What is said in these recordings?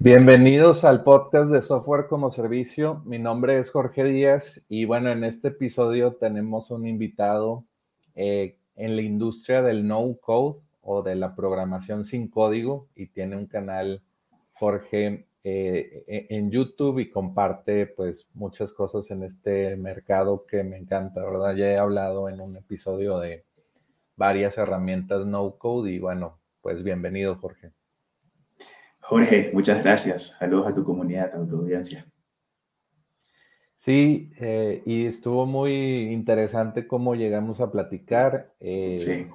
Bienvenidos al podcast de Software como Servicio. Mi nombre es Jorge Díaz y bueno, en este episodio tenemos un invitado eh, en la industria del no code o de la programación sin código y tiene un canal, Jorge, eh, e, en YouTube y comparte pues muchas cosas en este mercado que me encanta, ¿verdad? Ya he hablado en un episodio de varias herramientas no code y bueno, pues bienvenido, Jorge. Jorge, muchas gracias. Saludos a tu comunidad, a tu audiencia. Sí, eh, y estuvo muy interesante cómo llegamos a platicar. Eh, sí.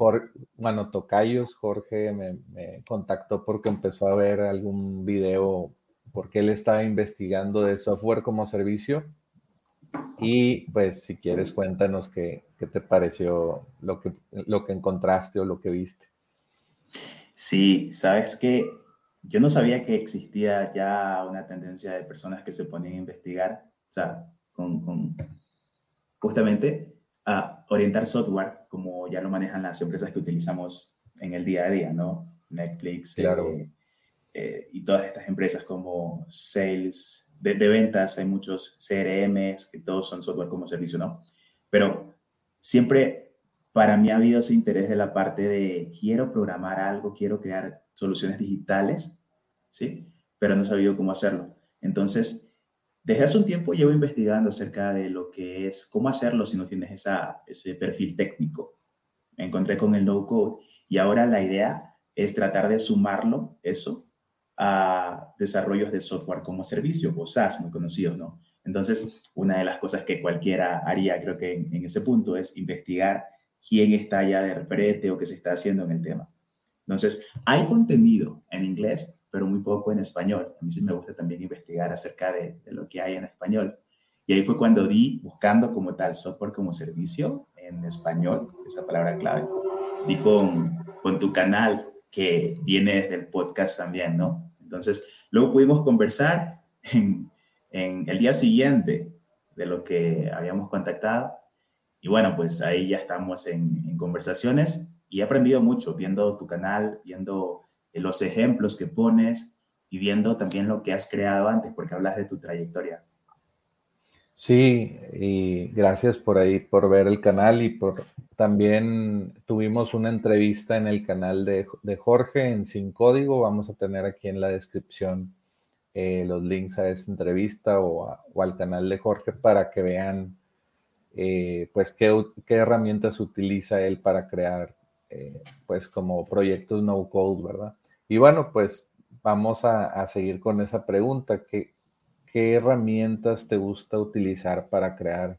bueno, Tocayos, Jorge me, me, contactó porque empezó a ver algún video porque él estaba investigando de software como servicio. Y pues si quieres cuéntanos qué, qué te pareció lo que, lo que encontraste o lo que viste. Sí, sabes que yo no sabía que existía ya una tendencia de personas que se ponen a investigar, o sea, con, justamente a orientar software como ya lo manejan las empresas que utilizamos en el día a día, ¿no? Netflix claro. eh, eh, y todas estas empresas como Sales, de, de, ventas, hay muchos CRMs que todos son software como servicio, ¿no? Pero siempre para mí ha habido ese interés de la parte de quiero programar algo, quiero crear soluciones digitales, ¿sí? Pero no he sabido cómo hacerlo. Entonces, desde hace un tiempo llevo investigando acerca de lo que es, cómo hacerlo si no tienes esa, ese perfil técnico. Me encontré con el no code y ahora la idea es tratar de sumarlo, eso, a desarrollos de software como servicio, o SaaS, muy conocidos, ¿no? Entonces, una de las cosas que cualquiera haría, creo que en, en ese punto, es investigar quién está ya de referente o qué se está haciendo en el tema. Entonces, hay contenido en inglés, pero muy poco en español. A mí sí me gusta también investigar acerca de, de, lo que hay en español. Y ahí fue cuando di, buscando como tal software como servicio en español, esa palabra clave, di con, con tu canal que viene desde el podcast también, ¿no? Entonces, luego pudimos conversar en, en el día siguiente de lo que habíamos contactado. Y bueno, pues ahí ya estamos en, conversaciones y he aprendido mucho viendo tu canal, viendo los ejemplos que pones y viendo también lo que has creado antes, porque hablas de tu trayectoria. Sí, y gracias por ahí, por ver el canal y por también tuvimos una entrevista en el canal de, Jorge en Sin Código. Vamos a tener aquí en la descripción eh, los links a esa entrevista o, al canal de Jorge para que vean eh, pues qué, qué herramientas utiliza él para crear eh, pues como proyectos no code, ¿verdad? Y bueno, pues vamos a, seguir con esa pregunta. ¿Qué, ¿Qué, herramientas te gusta utilizar para crear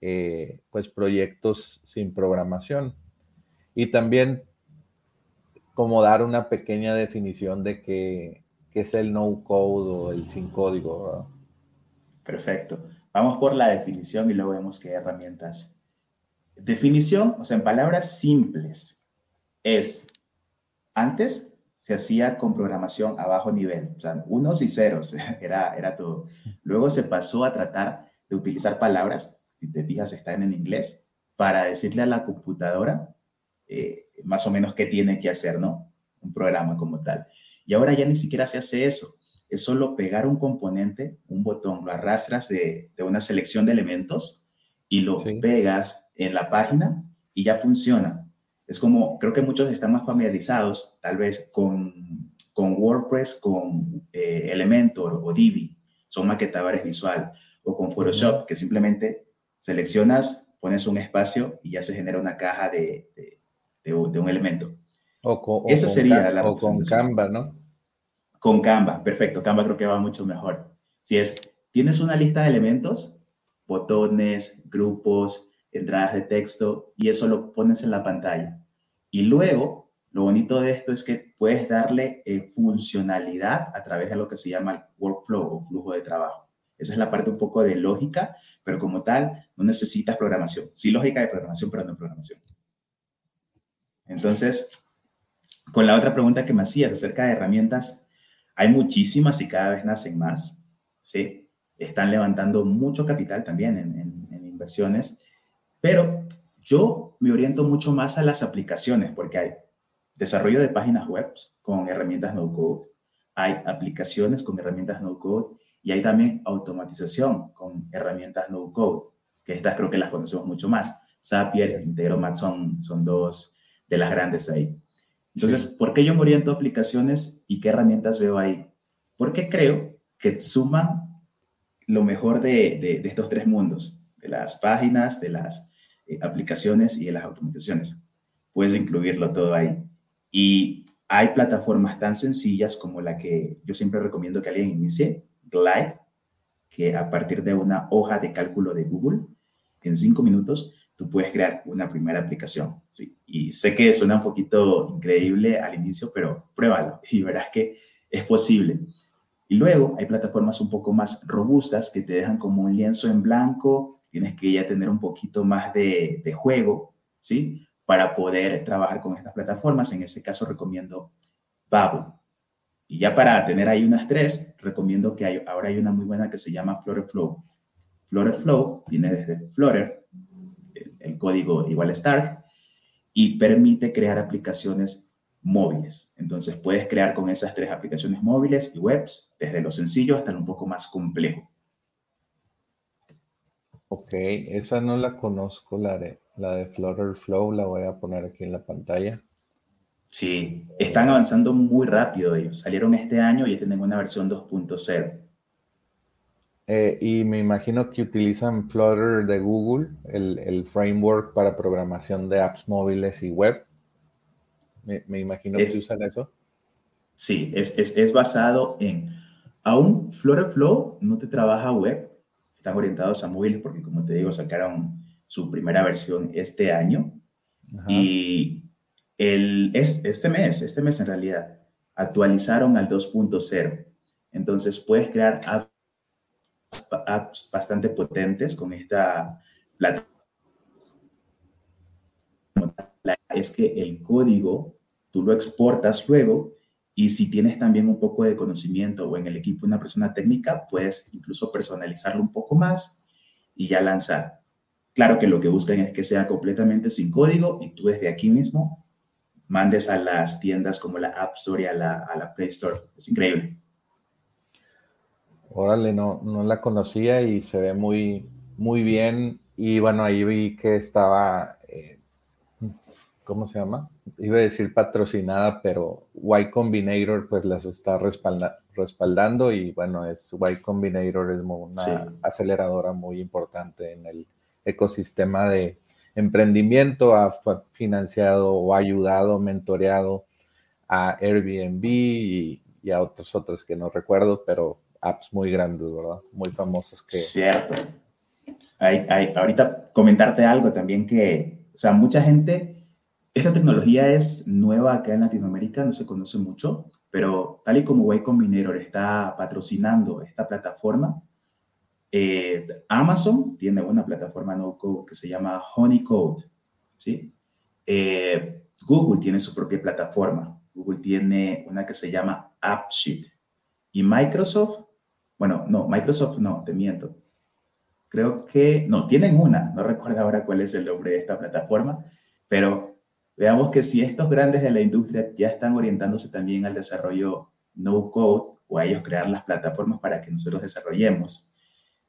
eh, pues proyectos sin programación? Y también como dar una pequeña definición de qué, qué es el no code o el sin código. ¿verdad? Perfecto. Vamos por la definición y luego vemos qué herramientas. Definición, o sea, en palabras simples, es antes se hacía con programación a bajo nivel, o sea, unos y ceros, era, era todo. Luego se pasó a tratar de utilizar palabras, si te fijas, están en inglés, para decirle a la computadora eh, más o menos qué tiene que hacer, ¿no? Un programa como tal. Y ahora ya ni siquiera se hace eso. Es solo pegar un componente, un botón, lo arrastras de, una selección de elementos y lo pegas en la página y ya funciona. Es como, creo que muchos están más familiarizados tal vez con, con WordPress, con eh, Elementor o Divi, son maquetadores visual, o con Photoshop, que simplemente seleccionas, pones un espacio y ya se genera una caja de, de, un elemento. O con, Esa sería la o con Canva, ¿no? Con Canva, perfecto. Canva creo que va mucho mejor. Si es, tienes una lista de elementos, botones, grupos, entradas de texto, y eso lo pones en la pantalla. Y luego, lo bonito de esto es que puedes darle eh, funcionalidad a través de lo que se llama el workflow o flujo de trabajo. Esa es la parte un poco de lógica, pero como tal, no necesitas programación. Sí, lógica de programación, pero no programación. Entonces, con la otra pregunta que me hacías acerca de herramientas, hay muchísimas y cada vez nacen más, ¿sí? Están levantando mucho capital también en, inversiones, pero yo me oriento mucho más a las aplicaciones porque hay desarrollo de páginas web con herramientas no-code, hay aplicaciones con herramientas no-code y hay también automatización con herramientas no-code, que estas creo que las conocemos mucho más. Zapier, Integromat son, son dos de las grandes ahí. Entonces, ¿por qué yo me oriento a aplicaciones y qué herramientas veo ahí? Porque creo que suman lo mejor de, de, estos tres mundos, de las páginas, de las eh, aplicaciones y de las automatizaciones. Puedes incluirlo todo ahí. Y hay plataformas tan sencillas como la que yo siempre recomiendo que alguien inicie, Glide, que a partir de una hoja de cálculo de Google, en cinco minutos, tú puedes crear una primera aplicación. ¿sí? Y sé que suena un poquito increíble al inicio, pero pruébalo y verás que es posible. Y luego hay plataformas un poco más robustas que te dejan como un lienzo en blanco, tienes que ya tener un poquito más de, de juego, ¿sí? Para poder trabajar con estas plataformas. En ese caso recomiendo Bubble. Y ya para tener ahí unas tres, recomiendo que hay, ahora hay una muy buena que se llama Flutter Flow. Flutter Flow viene desde Flutter, el código igual Stark, y permite crear aplicaciones móviles. Entonces puedes crear con esas tres aplicaciones móviles y webs, desde lo sencillo hasta lo un poco más complejo. Ok, esa no la conozco, la de, la de Flutter Flow, la voy a poner aquí en la pantalla. Sí, están avanzando muy rápido ellos. Salieron este año y ya tienen una versión 2.0. Eh, y me imagino que utilizan Flutter de Google, el, framework para programación de apps móviles y web. Me, imagino que usan eso. Sí, es, es, basado en. Aún Flutter Flow no te trabaja web, están orientados a móviles porque, como te digo, sacaron su primera versión este año. Y el, es, este mes, este mes en realidad, actualizaron al 2.0. Entonces puedes crear apps apps bastante potentes con esta plataforma. Es que el código tú lo exportas luego y si tienes también un poco de conocimiento o en el equipo una persona técnica, puedes incluso personalizarlo un poco más y ya lanzar. Claro que lo que buscan es que sea completamente sin código y tú desde aquí mismo mandes a las tiendas como la App Store y a la, a la Play Store. Es increíble. Órale, no, no la conocía y se ve muy, muy bien. Y bueno, ahí vi que estaba, eh, ¿cómo se llama? Iba a decir patrocinada, pero Y Combinator pues las está respaldando y bueno, es Y Combinator es una aceleradora muy importante en el ecosistema de emprendimiento, ha financiado o ayudado, mentoreado a Airbnb y, y a otros otros que no recuerdo, pero apps muy grandes, ¿verdad? Muy famosas que... Cierto. Hay, hay, ahorita comentarte algo también que, o sea, mucha gente, esta tecnología es nueva acá en Latinoamérica, no se conoce mucho, pero tal y como Y Combinator está patrocinando esta plataforma, eh, Amazon tiene una plataforma no code que se llama Honeycode, ¿sí? Eh, Google tiene su propia plataforma. Google tiene una que se llama AppSheet. Y Microsoft bueno, no, Microsoft no, te miento. Creo que, no, tienen una, no recuerdo ahora cuál es el nombre de esta plataforma, pero veamos que si estos grandes de la industria ya están orientándose también al desarrollo no code o a ellos crear las plataformas para que nosotros desarrollemos,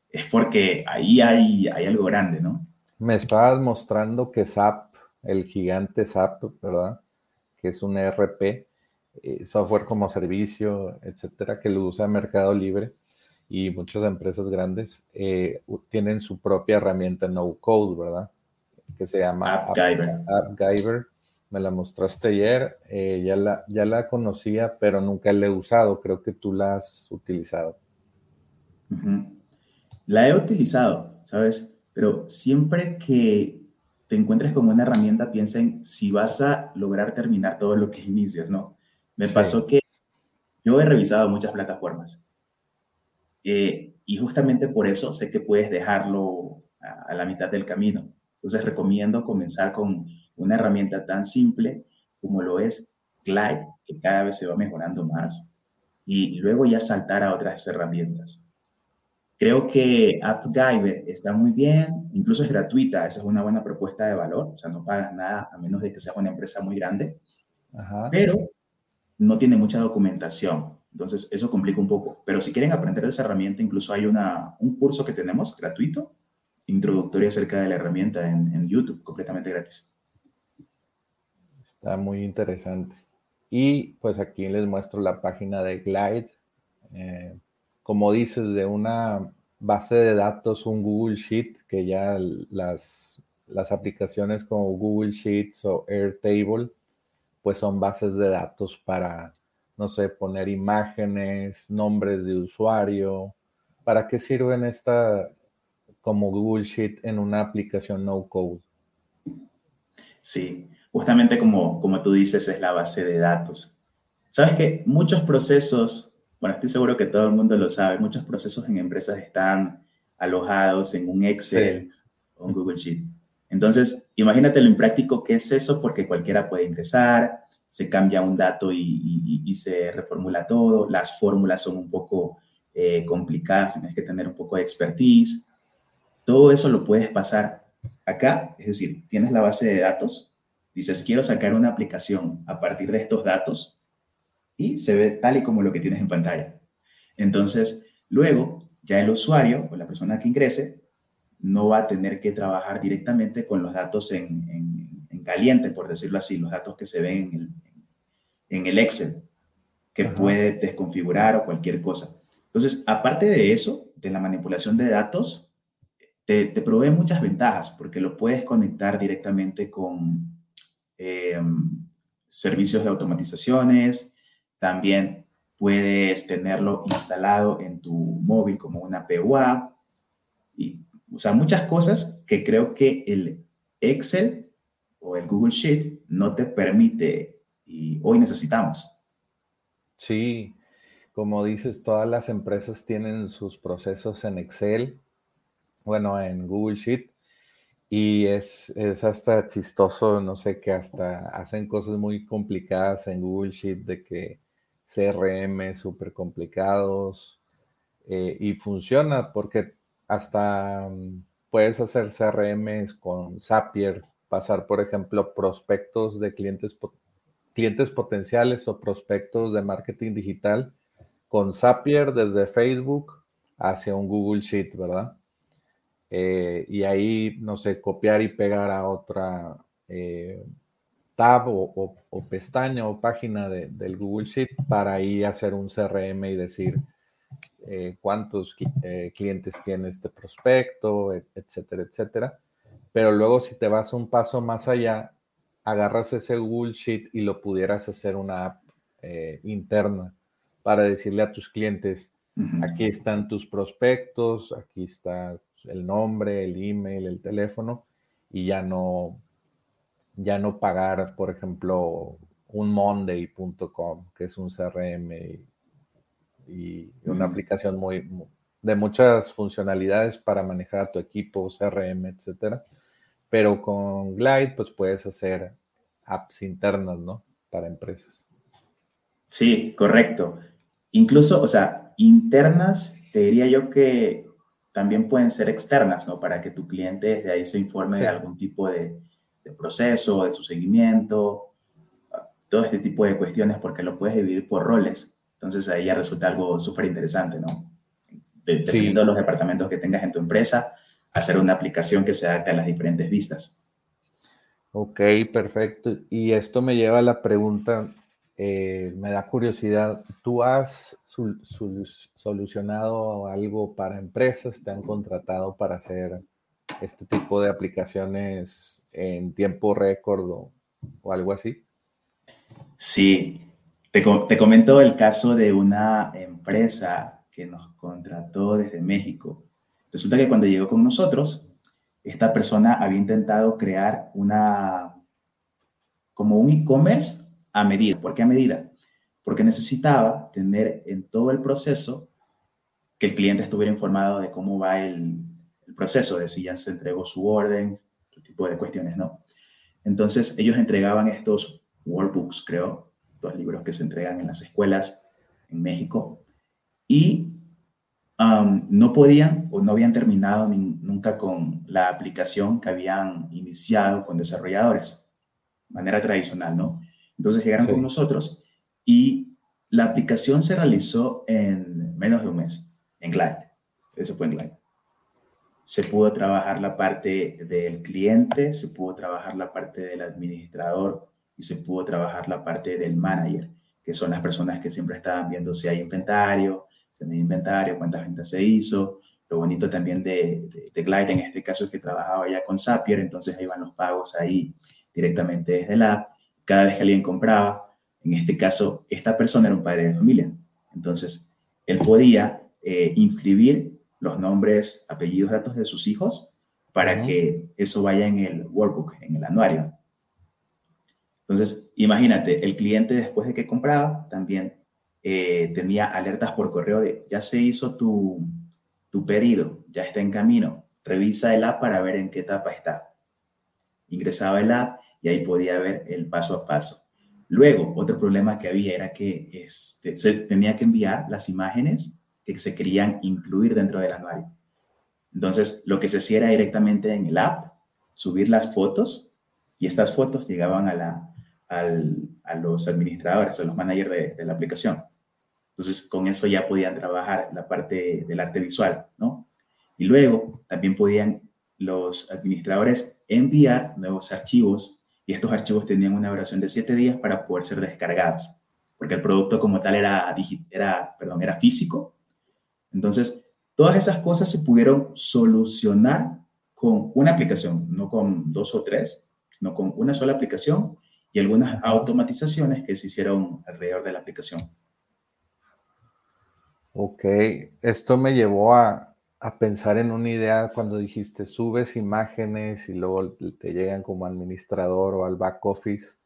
es porque ahí hay, hay algo grande, ¿no? Me estabas mostrando que SAP, el gigante SAP, ¿verdad? Que es un ERP, eh, software como servicio, etcétera, que lo usa Mercado Libre y muchas empresas grandes eh, tienen su propia herramienta no code, ¿verdad? Que se llama AppGyver. AppGyver. Me la mostraste ayer, eh, ya, la, ya la conocía, pero nunca la he usado. Creo que tú la has utilizado. La he utilizado, ¿sabes? Pero siempre que te encuentres con una herramienta, piensa en si vas a lograr terminar todo lo que inicias, ¿no? Me pasó que yo he revisado muchas plataformas eh, y justamente por eso sé que puedes dejarlo a, la mitad del camino. Entonces recomiendo comenzar con una herramienta tan simple como lo es Glide, que cada vez se va mejorando más, y luego ya saltar a otras herramientas. Creo que AppGyver está muy bien, incluso es gratuita, esa es una buena propuesta de valor, o sea, no pagas nada a menos de que sea una empresa muy grande, pero no tiene mucha documentación. Entonces, eso complica un poco. Pero si quieren aprender de esa herramienta, incluso hay una, un curso que tenemos gratuito, introductorio acerca de la herramienta en, YouTube, completamente gratis. Está muy interesante. Y pues aquí les muestro la página de Glide. Eh, como dices, de una base de datos, un Google Sheet, que ya las, las aplicaciones como Google Sheets o Airtable pues son bases de datos para, no sé, poner imágenes, nombres de usuario. ¿Para qué sirven esta como Google Sheet en una aplicación no code? Sí, justamente como, como tú dices, es la base de datos. Sabes que muchos procesos, bueno, estoy seguro que todo el mundo lo sabe, muchos procesos en empresas están alojados en un Excel o un Google Sheet. Entonces, imagínate lo impráctico que es eso porque cualquiera puede ingresar, se cambia un dato y, se reformula todo, las fórmulas son un poco eh, complicadas, tienes que tener un poco de expertise. Todo eso lo puedes pasar acá, es decir, tienes la base de datos, dices, quiero sacar una aplicación a partir de estos datos y se ve tal y como lo que tienes en pantalla. Entonces, luego, ya el usuario o la persona que ingrese no va a tener que trabajar directamente con los datos en, caliente, por decirlo así, los datos que se ven en el, en el Excel, que puede desconfigurar o cualquier cosa. Entonces, aparte de eso, de la manipulación de datos, te, provee muchas ventajas porque lo puedes conectar directamente con em, servicios de automatizaciones, también puedes tenerlo instalado en tu móvil como una PUA y o sea, muchas cosas que creo que el Excel o el Google Sheet no te permite y hoy necesitamos. Sí, como dices, todas las empresas tienen sus procesos en Excel, bueno, en Google Sheet, y es, es hasta chistoso, no sé, que hasta hacen cosas muy complicadas en Google Sheet de que CRM súper complicados eh, y funciona porque hasta mm, puedes hacer CRM con Zapier, pasar, por ejemplo, prospectos de clientes, clientes potenciales o prospectos de marketing digital con Zapier desde Facebook hacia un Google Sheet, ¿verdad? Eh, y ahí, no sé, copiar y pegar a otra eh, tab o, pestaña o página del Google Sheet para ahí hacer un CRM y decir, eh, cuántos clientes tiene este prospecto, etcétera, etcétera. Pero luego si te vas un paso más allá, agarras ese Google Sheet y lo pudieras hacer una app eh, interna para decirle a tus clientes, aquí están tus prospectos, aquí está el nombre, el email, el teléfono, y ya no, ya no pagar, por ejemplo, un monday.com, que es un CRM y una aplicación muy, de muchas funcionalidades para manejar a tu equipo, CRM, etcétera. Pero con Glide, pues puedes hacer apps internas, ¿no? Para empresas. Sí, correcto. Incluso, o sea, internas, te diría yo que también pueden ser externas, ¿no? Para que tu cliente desde ahí se informe de algún tipo de, proceso, de su seguimiento, todo este tipo de cuestiones, porque lo puedes dividir por roles. Entonces ahí ya resulta algo súper interesante, ¿no? dependiendo de los departamentos que tengas en tu empresa, hacer una aplicación que se adapte a las diferentes vistas. Ok, perfecto. Y esto me lleva a la pregunta, eh, me da curiosidad, ¿tú has solucionado algo para empresas? ¿Te han contratado para hacer este tipo de aplicaciones en tiempo récord o, algo así? Sí, te, te comento el caso de una empresa que nos contrató desde México. Resulta que cuando llegó con nosotros, esta persona había intentado crear una, como un e-commerce a medida. ¿Por qué a medida? Porque necesitaba tener en todo el proceso que el cliente estuviera informado de cómo va el, proceso, de si ya se entregó su orden, este tipo de cuestiones, ¿no? Entonces, ellos entregaban estos workbooks, creo, los libros que se entregan en las escuelas en México, y no podían o no habían terminado nunca con la aplicación que habían iniciado con desarrolladores, de manera tradicional, ¿no? Entonces llegaron con nosotros y la aplicación se realizó en menos de un mes, en Glide. Eso fue en Glide. Se pudo trabajar la parte del cliente, se pudo trabajar la parte del administrador y se pudo trabajar la parte del manager, que son las personas que siempre estaban viendo si hay inventario, se el inventario, cuántas ventas se hizo. Lo bonito también de, de, Glide en este caso es que trabajaba ya con Zapier, entonces iban los pagos ahí directamente desde la app. Cada vez que alguien compraba, en este caso, esta persona era un padre de familia. Entonces, él podía eh, inscribir los nombres, apellidos, datos de sus hijos para que eso vaya en el workbook, en el anuario. Entonces, imagínate, el cliente después de que compraba también eh, tenía alertas por correo de ya se hizo tu, tu pedido, ya está en camino, revisa el app para ver en qué etapa está. Ingresaba el app y ahí podía ver el paso a paso. Luego, otro problema que había era que este, se tenía que enviar las imágenes que se querían incluir dentro del anuario. Entonces, lo que se hacía era directamente en el app, subir las fotos y estas fotos llegaban a, la, a los administradores, a los managers de la aplicación. Entonces, con eso ya podían trabajar la parte del arte visual, ¿no? Y luego también podían los administradores enviar nuevos archivos y estos archivos tenían una duración de siete días para poder ser descargados, porque el producto como tal era, era, perdón, era físico. Entonces, todas esas cosas se pudieron solucionar con una aplicación, no con dos o tres, sino con una sola aplicación y algunas automatizaciones que se hicieron alrededor de la aplicación. Ok, esto me llevó a, pensar en una idea cuando dijiste subes imágenes y luego te llegan como administrador o al back office.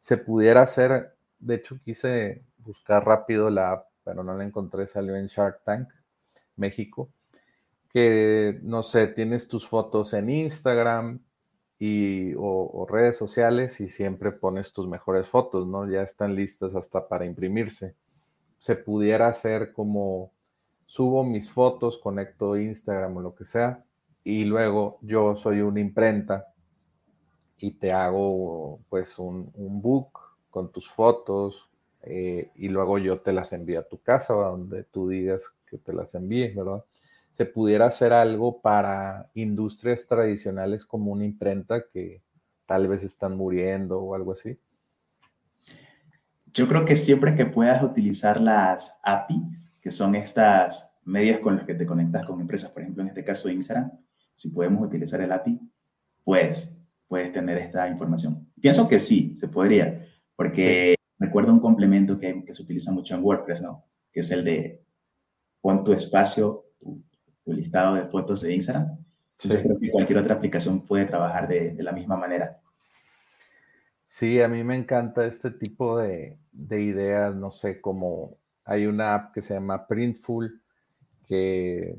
Se pudiera hacer, de hecho quise buscar rápido la app, pero no la encontré, salió en Shark Tank, México, que no sé, tienes tus fotos en Instagram y, o redes sociales y siempre pones tus mejores fotos, ¿no? Ya están listas hasta para imprimirse se pudiera hacer como subo mis fotos, conecto Instagram o lo que sea, y luego yo soy una imprenta y te hago pues un, book con tus fotos eh, y luego yo te las envío a tu casa donde tú digas que te las envíes, ¿verdad? Se pudiera hacer algo para industrias tradicionales como una imprenta que tal vez están muriendo o algo así. Yo creo que siempre que puedas utilizar las APIs, que son estas medios con las que te conectas con empresas, por ejemplo, en este caso de Instagram, si podemos utilizar el API, pues puedes tener esta información. Pienso que sí, se podría, porque recuerdo un complemento que, que, se utiliza mucho en WordPress, ¿no? Que es el de pon tu espacio, tu, listado de fotos de Instagram. Entonces creo que cualquier otra aplicación puede trabajar de, de la misma manera. Sí, a mí me encanta este tipo de, ideas, no sé, como hay una app que se llama Printful, que,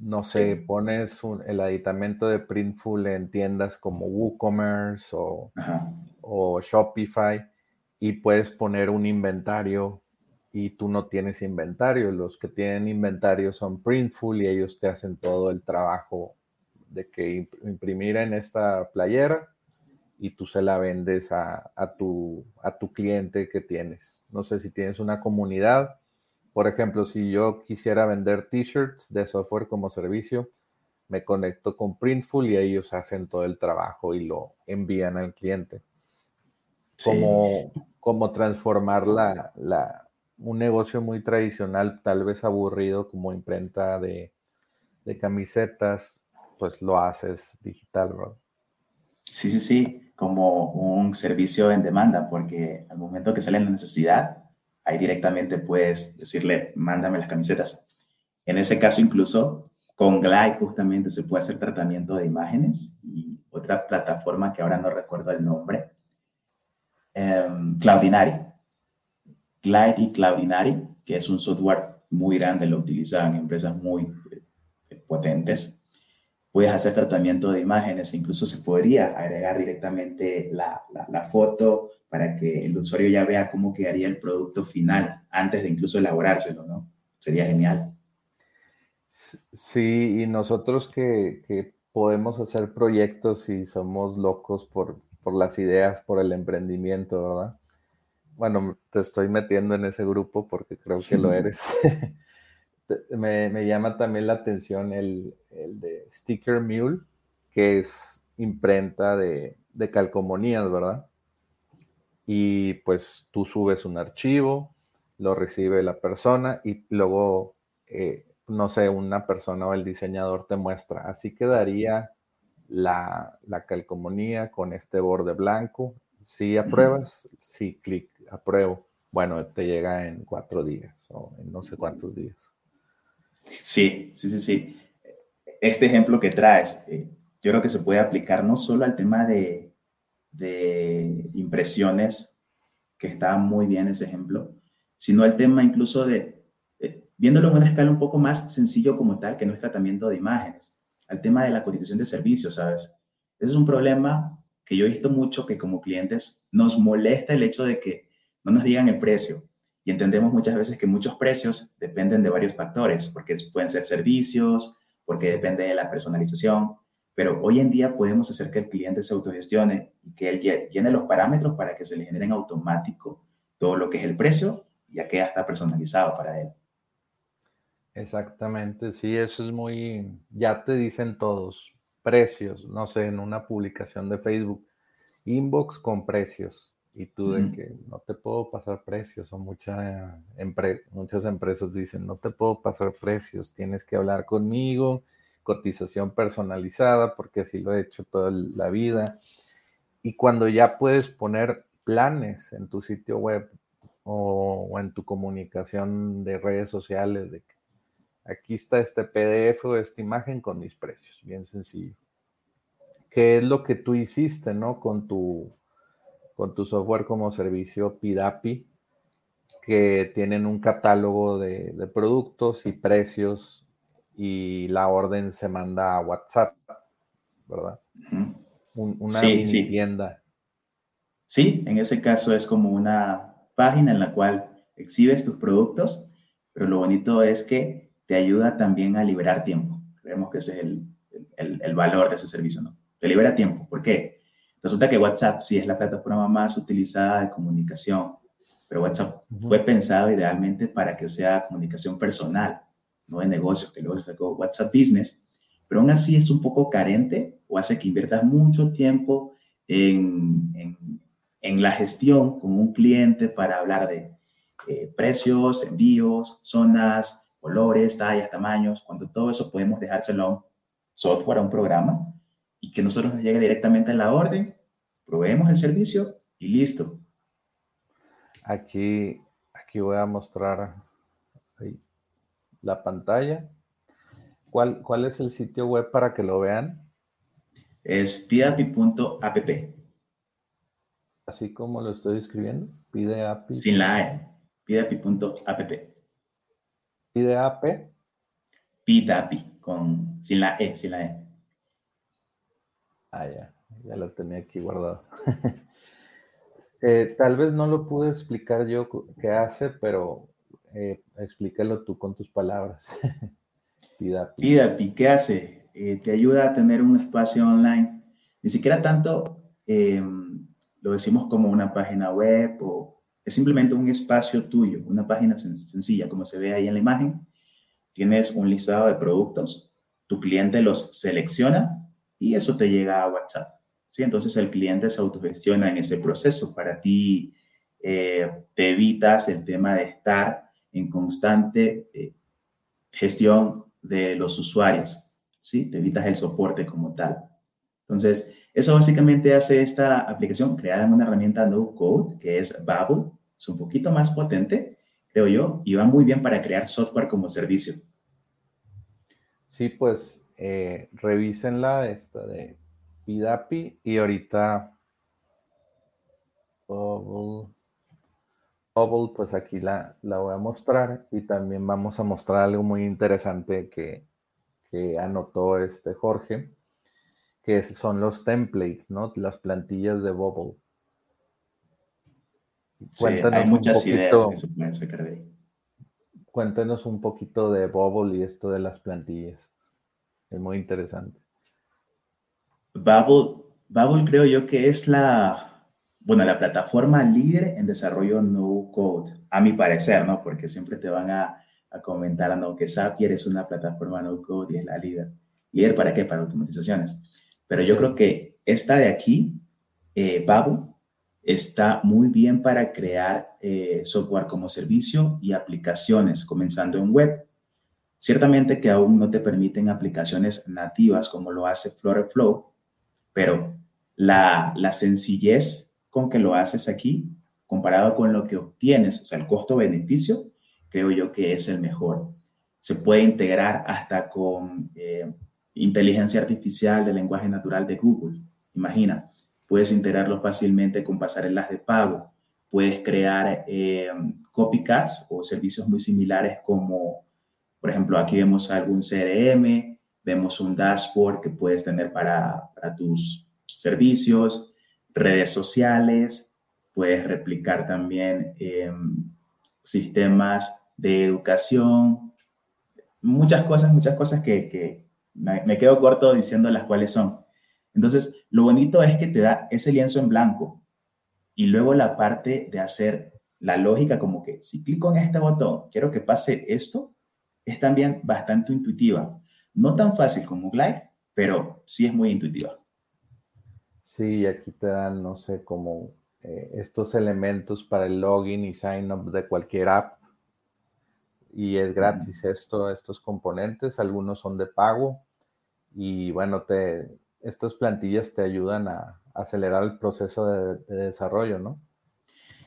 no sé, pones el aditamento de Printful en tiendas como WooCommerce o, o Shopify y puedes poner un inventario y tú no tienes inventario. Los que tienen inventario son Printful y ellos te hacen todo el trabajo de que imprimir en esta playera y tú se la vendes a, tu, a tu cliente que tienes. No sé si tienes una comunidad. Por ejemplo, si yo quisiera vender t-shirts de software como servicio, me conecto con Printful y ellos hacen todo el trabajo y lo envían al cliente. Como, como transformar la, la, un negocio muy tradicional, tal vez aburrido como imprenta de, de camisetas, pues lo haces digital, ¿verdad? Sí, sí, sí, como un servicio en demanda, porque al momento que sale la necesidad, ahí directamente puedes decirle, mándame las camisetas. En ese caso, incluso con Glide justamente se puede hacer tratamiento de imágenes y otra plataforma que ahora no recuerdo el nombre, um, Cloudinari. Glide y Cloudinari, que es un software muy grande, lo utilizan empresas muy eh, potentes puedes hacer tratamiento de imágenes, incluso se podría agregar directamente la, foto para que el usuario ya vea cómo quedaría el producto final antes de incluso elaborárselo, ¿no? Sería genial. Sí, y nosotros que, podemos hacer proyectos y somos locos por, por las ideas, por el emprendimiento, ¿verdad? Bueno, te estoy metiendo en ese grupo porque creo que lo eres. me, llama también la atención el, de Sticker Mule, que es imprenta de, calcomanías, ¿verdad? Y pues tú subes un archivo, lo recibe la persona y luego, eh, no sé, una persona o el diseñador te muestra. Así quedaría la, la calcomanía con este borde blanco. Si apruebas, sí, clic, apruebo. Bueno, te llega en cuatro días o en no sé cuántos días. Sí, sí, sí, sí. Este ejemplo que traes, eh, yo creo que se puede aplicar no solo al tema de, impresiones, que está muy bien ese ejemplo, sino al tema incluso de, viéndolo en una escala un poco más sencillo como tal, que no es tratamiento de imágenes, al tema de la cotización de servicios, ¿sabes? Ese es un problema que yo he visto mucho que como clientes nos molesta el hecho de que no nos digan el precio, y entendemos muchas veces que muchos precios dependen de varios factores, porque pueden ser servicios, porque depende de la personalización, pero hoy en día podemos hacer que el cliente se autogestione y que él llene los parámetros para que se le generen automático todo lo que es el precio, ya que está personalizado para él. Exactamente, sí, eso es muy, ya te dicen todos, precios, no sé, en una publicación de Facebook, inbox con precios, y tú de que no te puedo pasar precios, o mucha muchas empresas dicen, no te puedo pasar precios, tienes que hablar conmigo, cotización personalizada, porque así lo he hecho toda la vida. Y cuando ya puedes poner planes en tu sitio web o, en tu comunicación de redes sociales, de que aquí está este PDF o esta imagen con mis precios, bien sencillo. ¿Qué es lo que tú hiciste, no? Con tu con tu software como servicio Pidapi, que tienen un catálogo de, productos y precios y la orden se manda a WhatsApp, ¿verdad? una sí, tienda. Sí, en ese caso es como una página en la cual exhibes tus productos, pero lo bonito es que te ayuda también a liberar tiempo. Creemos que ese es el, el valor de ese servicio, ¿no? Te libera tiempo. ¿Por qué? Resulta que WhatsApp sí es la plataforma más utilizada de comunicación, pero WhatsApp fue pensado idealmente para que sea comunicación personal, no de negocios, que luego se sacó WhatsApp Business, pero aún así es un poco carente o hace que inviertas mucho tiempo en, en, la gestión con un cliente para hablar de eh, precios, envíos, zonas, colores, tallas, tamaños, cuando todo eso podemos dejárselo a un software, a un programa, y que nosotros nos llegue directamente a la orden, proveemos el servicio y listo. Aquí, aquí voy a mostrar la pantalla. ¿Cuál, ¿Cuál es el sitio web para que lo vean? Es pidapi.app. Así como lo estoy escribiendo, pideapi. Sin la E, pidapi.app. ¿Pideap? Pidapi, con, sin la E, sin la E. Ah, ya, ya lo tenía aquí guardado. Eh, tal vez no lo pude explicar yo qué hace, pero eh, explícalo tú con tus palabras. Pidapi. ¿qué hace? Eh, te ayuda a tener un espacio online. Ni siquiera tanto em, lo decimos como una página web o es simplemente un espacio tuyo, una página sencilla, como se ve ahí en la imagen. Tienes un listado de productos, tu cliente los selecciona y eso te llega a WhatsApp. ¿sí? Entonces el cliente se autogestiona en ese proceso. Para ti eh, te evitas el tema de estar en constante eh, gestión de los usuarios. ¿sí? Te evitas el soporte como tal. Entonces, eso básicamente hace esta aplicación creada en una herramienta no code que es Babel. Es un poquito más potente, creo yo, y va muy bien para crear software como servicio. Sí, pues eh, revísenla esta de Pidapi y ahorita Bubble, Bubble, pues aquí la, la voy a mostrar y también vamos a mostrar algo muy interesante que, que anotó este Jorge que son los templates, ¿no? Las plantillas de Bubble. Cuéntanos hay muchas ideas que se pueden sacar de ahí. Cuéntanos un poquito de Bubble y esto de las plantillas. Es muy interesante. Bubble, Bubble creo yo que es la, bueno, la plataforma líder en desarrollo no code, a mi parecer, ¿no? Porque siempre te van a, a comentar, no, que Zapier es una plataforma no code y es la líder. ¿Líder para qué? Para automatizaciones. Pero yo creo que esta de aquí, eh, Babu, está muy bien para crear eh, software como servicio y aplicaciones, comenzando en web. Ciertamente que aún no te permiten aplicaciones nativas como lo hace Flow, pero la, sencillez con que lo haces aquí, comparado con lo que obtienes, o sea, el costo-beneficio, creo yo que es el mejor. Se puede integrar hasta con eh, inteligencia artificial de lenguaje natural de Google. Imagina, puedes integrarlo fácilmente con pasarelas de pago, puedes crear eh, copycats o servicios muy similares como, por ejemplo, aquí vemos algún CRM, vemos un dashboard que puedes tener para, tus servicios, redes sociales, puedes replicar también eh, sistemas de educación, muchas cosas, muchas cosas que, me, quedo corto diciendo las cuales son. Entonces, lo bonito es que te da ese lienzo en blanco y luego la parte de hacer la lógica como que si clico en este botón, quiero que pase esto, es también bastante intuitiva. No tan fácil como Glide, pero sí es muy intuitiva. Sí, aquí te dan, no sé, como eh, estos elementos para el login y sign up de cualquier app. Y es gratis esto, estos componentes, algunos son de pago, y bueno, te, estas plantillas te ayudan a, acelerar el proceso de, desarrollo, ¿no?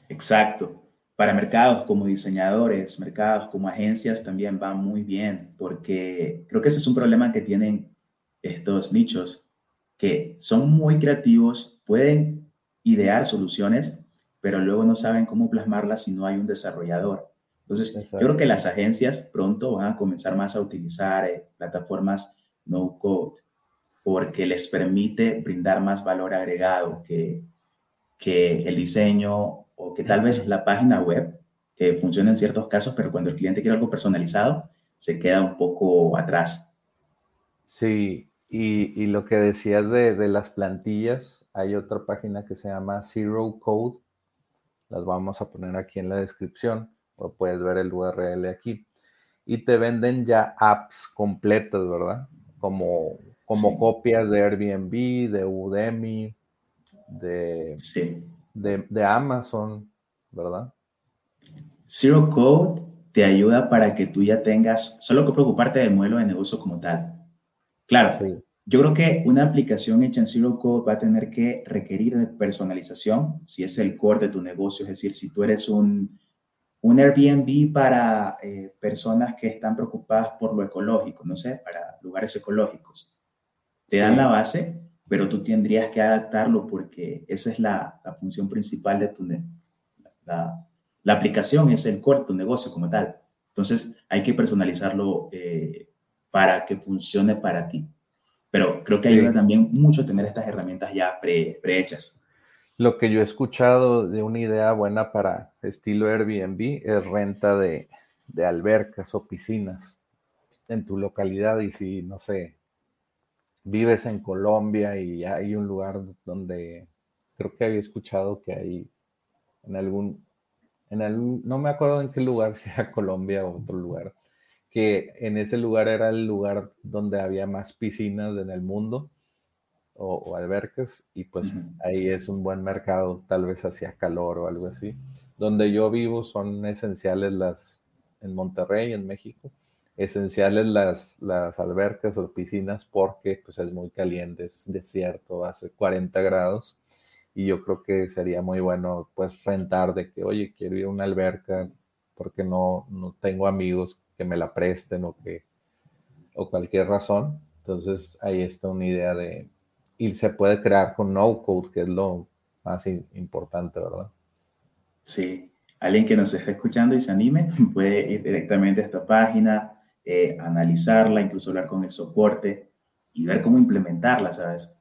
Exacto. Para mercados como diseñadores, mercados como agencias también va muy bien, porque creo que ese es un problema que tienen estos nichos, que son muy creativos, pueden idear soluciones, pero luego no saben cómo plasmarlas si no hay un desarrollador. Entonces, yo creo que las agencias pronto van a comenzar más a utilizar eh, plataformas no code, porque les permite brindar más valor agregado que, que el diseño o que tal vez la página web, que funciona en ciertos casos, pero cuando el cliente quiere algo personalizado, se queda un poco atrás. Sí, y, y lo que decías de, de, las plantillas, hay otra página que se llama Zero Code, las vamos a poner aquí en la descripción, o puedes ver el URL aquí, y te venden ya apps completas, ¿verdad? como, como copias de Airbnb, de Udemy, de, de, Amazon, ¿verdad? Zero Code te ayuda para que tú ya tengas, solo que preocuparte del modelo de negocio como tal. Claro, yo creo que una aplicación hecha en Zero Code va a tener que requerir de personalización, si es el core de tu negocio, es decir, si tú eres un un Airbnb para eh, personas que están preocupadas por lo ecológico, no sé, para lugares ecológicos. Te dan la base, pero tú tendrías que adaptarlo porque esa es la, función principal de tu la, la, aplicación, es el core de tu negocio como tal. Entonces, hay que personalizarlo eh, para que funcione para ti. Pero creo que ayuda también mucho tener estas herramientas ya pre, prehechas. Lo que yo he escuchado de una idea buena para estilo Airbnb es renta de, albercas o piscinas en tu localidad y si, no sé, vives en Colombia y hay un lugar donde creo que había escuchado que hay en algún, en algún, no me acuerdo en qué lugar, si era Colombia o otro lugar, que en ese lugar era el lugar donde había más piscinas en el mundo o, albercas y pues ahí es un buen mercado, tal vez hacía calor o algo así. Donde yo vivo son esenciales las, en Monterrey, en México, esenciales las, las albercas o piscinas porque pues es muy caliente, es desierto, hace 40 grados y yo creo que sería muy bueno pues rentar de que, oye, quiero ir a una alberca porque no, no tengo amigos que me la presten o que o cualquier razón. Entonces ahí está una idea de y se puede crear con no code, que es lo más importante, ¿verdad? Sí, alguien que nos esté escuchando y se anime puede ir directamente a esta página, eh, analizarla, incluso hablar con el soporte y ver cómo implementarla, ¿sabes?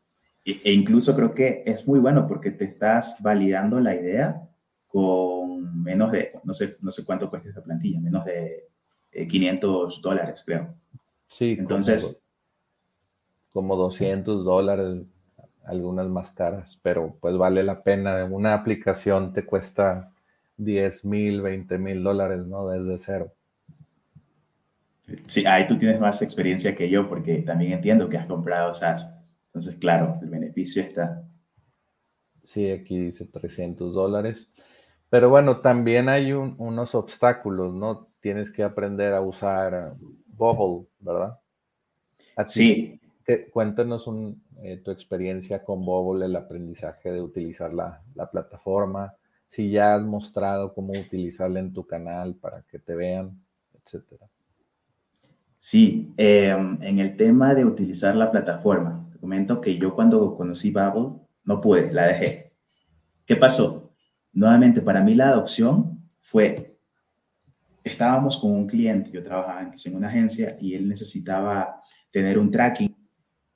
E, e, incluso creo que es muy bueno porque te estás validando la idea con menos de, no sé, no sé cuánto cuesta esta plantilla, menos de 500 eh, dólares, creo. Sí. Entonces... Como, 200 dólares, algunas más caras, pero pues vale la pena. Una aplicación te cuesta 10 mil, 20 mil dólares, ¿no? Desde cero. Sí, ahí tú tienes más experiencia que yo porque también entiendo que has comprado SaaS. Entonces, claro, el beneficio está. Sí, aquí dice 300 dólares. Pero bueno, también hay unos obstáculos, ¿no? Tienes que aprender a usar Bubble, ¿verdad? sí. cuéntanos eh, tu experiencia con Bubble, el aprendizaje de utilizar la, plataforma, si ya has mostrado cómo utilizarla en tu canal para que te vean, etcétera. Sí, em, en el tema de utilizar la plataforma, te comento que yo cuando conocí Bubble no pude, la dejé. ¿Qué pasó? Nuevamente, para mí la adopción fue, estábamos con un cliente, yo trabajaba antes en una agencia y él necesitaba tener un tracking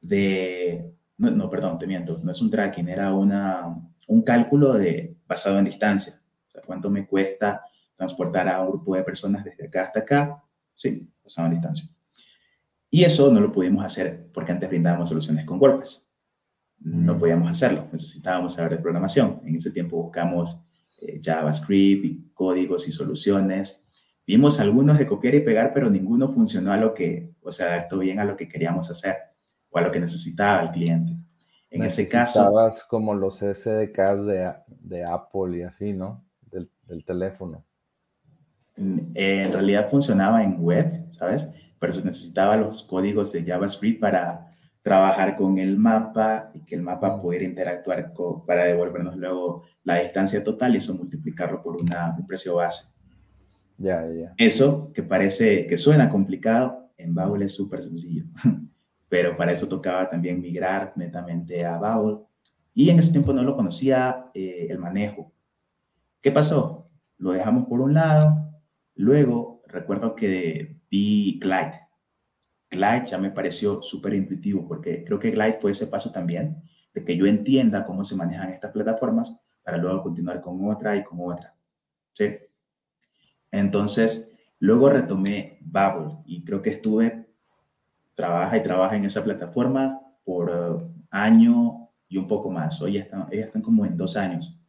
de, no, perdón, te miento, no es un tracking, era una, un cálculo de, basado en distancia. O sea, cuánto me cuesta transportar a un grupo de personas desde acá hasta acá, sí, basado en distancia. Y eso no lo pudimos hacer porque antes brindábamos soluciones con WordPress. No mm. podíamos hacerlo, necesitábamos saber de programación. En ese tiempo buscamos eh, JavaScript y códigos y soluciones. Vimos algunos de copiar y pegar, pero ninguno funcionó a lo que, o sea, adaptó bien a lo que queríamos hacer o a lo que necesitaba el cliente. En ese caso... como los SDKs de, de Apple y así, ¿no? Del, del teléfono. En realidad funcionaba en web, ¿sabes? Pero se necesitaba los códigos de JavaScript para trabajar con el mapa y que el mapa pudiera interactuar para devolvernos luego la distancia total y eso multiplicarlo por una, un precio base. Ya, ya. Eso que parece que suena complicado, en Babel es súper sencillo, pero para eso tocaba también migrar netamente a Babel y en ese tiempo no lo conocía eh, el manejo. ¿Qué pasó? Lo dejamos por un lado, luego recuerdo que vi Glide. Glide ya me pareció súper intuitivo porque creo que Glide fue ese paso también de que yo entienda cómo se manejan estas plataformas para luego continuar con otra y con otra. ¿sí? Entonces, luego retomé Bubble y creo que estuve, trabaja y trabaja en esa plataforma por uh, año y un poco más. Hoy están, están como en dos años.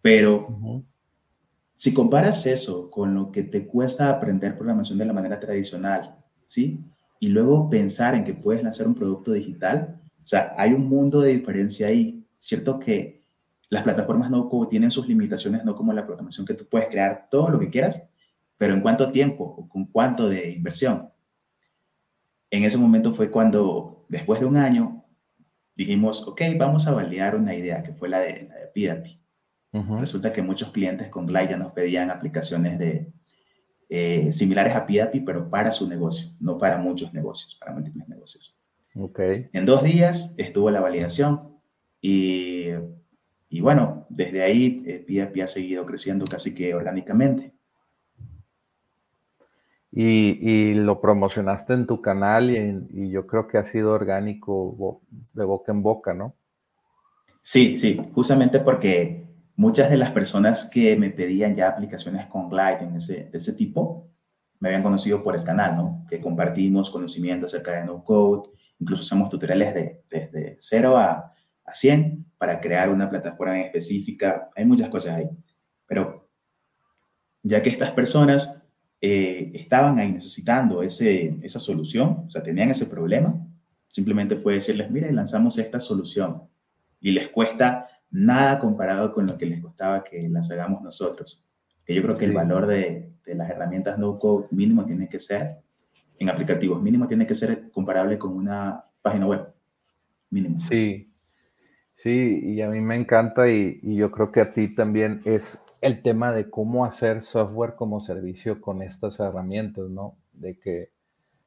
Pero si comparas eso con lo que te cuesta aprender programación de la manera tradicional, ¿sí? Y luego pensar en que puedes lanzar un producto digital, o sea, hay un mundo de diferencia ahí. Cierto que las plataformas no tienen sus limitaciones, no como la programación que tú puedes crear todo lo que quieras, pero en cuánto tiempo o con cuánto de inversión. En ese momento fue cuando, después de un año, dijimos, ok, vamos a validar una idea que fue la de, la de Resulta que muchos clientes con Glide ya nos pedían aplicaciones de, eh, similares a PIDAPI, pero para su negocio, no para muchos negocios, para múltiples negocios. Okay. En dos días estuvo la validación y, y bueno, desde ahí eh, ha seguido creciendo casi que orgánicamente. Y, y, lo promocionaste en tu canal y, y, yo creo que ha sido orgánico de boca en boca, ¿no? Sí, sí, justamente porque muchas de las personas que me pedían ya aplicaciones con Glide en ese, de ese tipo, me habían conocido por el canal, ¿no? Que compartimos conocimiento acerca de no code, incluso hacemos tutoriales de, desde 0 a, a 100 para crear una plataforma específica. Hay muchas cosas ahí. Pero ya que estas personas eh, estaban ahí necesitando ese, esa solución, o sea, tenían ese problema, simplemente fue decirles, mire, lanzamos esta solución y les cuesta nada comparado con lo que les costaba que las hagamos nosotros. Que yo creo que el valor de, de las herramientas no code mínimo tiene que ser, en aplicativos mínimo tiene que ser comparable con una página web. Mínimo. Sí, Sí, y a mí me encanta y, yo creo que a ti también es el tema de cómo hacer software como servicio con estas herramientas, ¿no? De que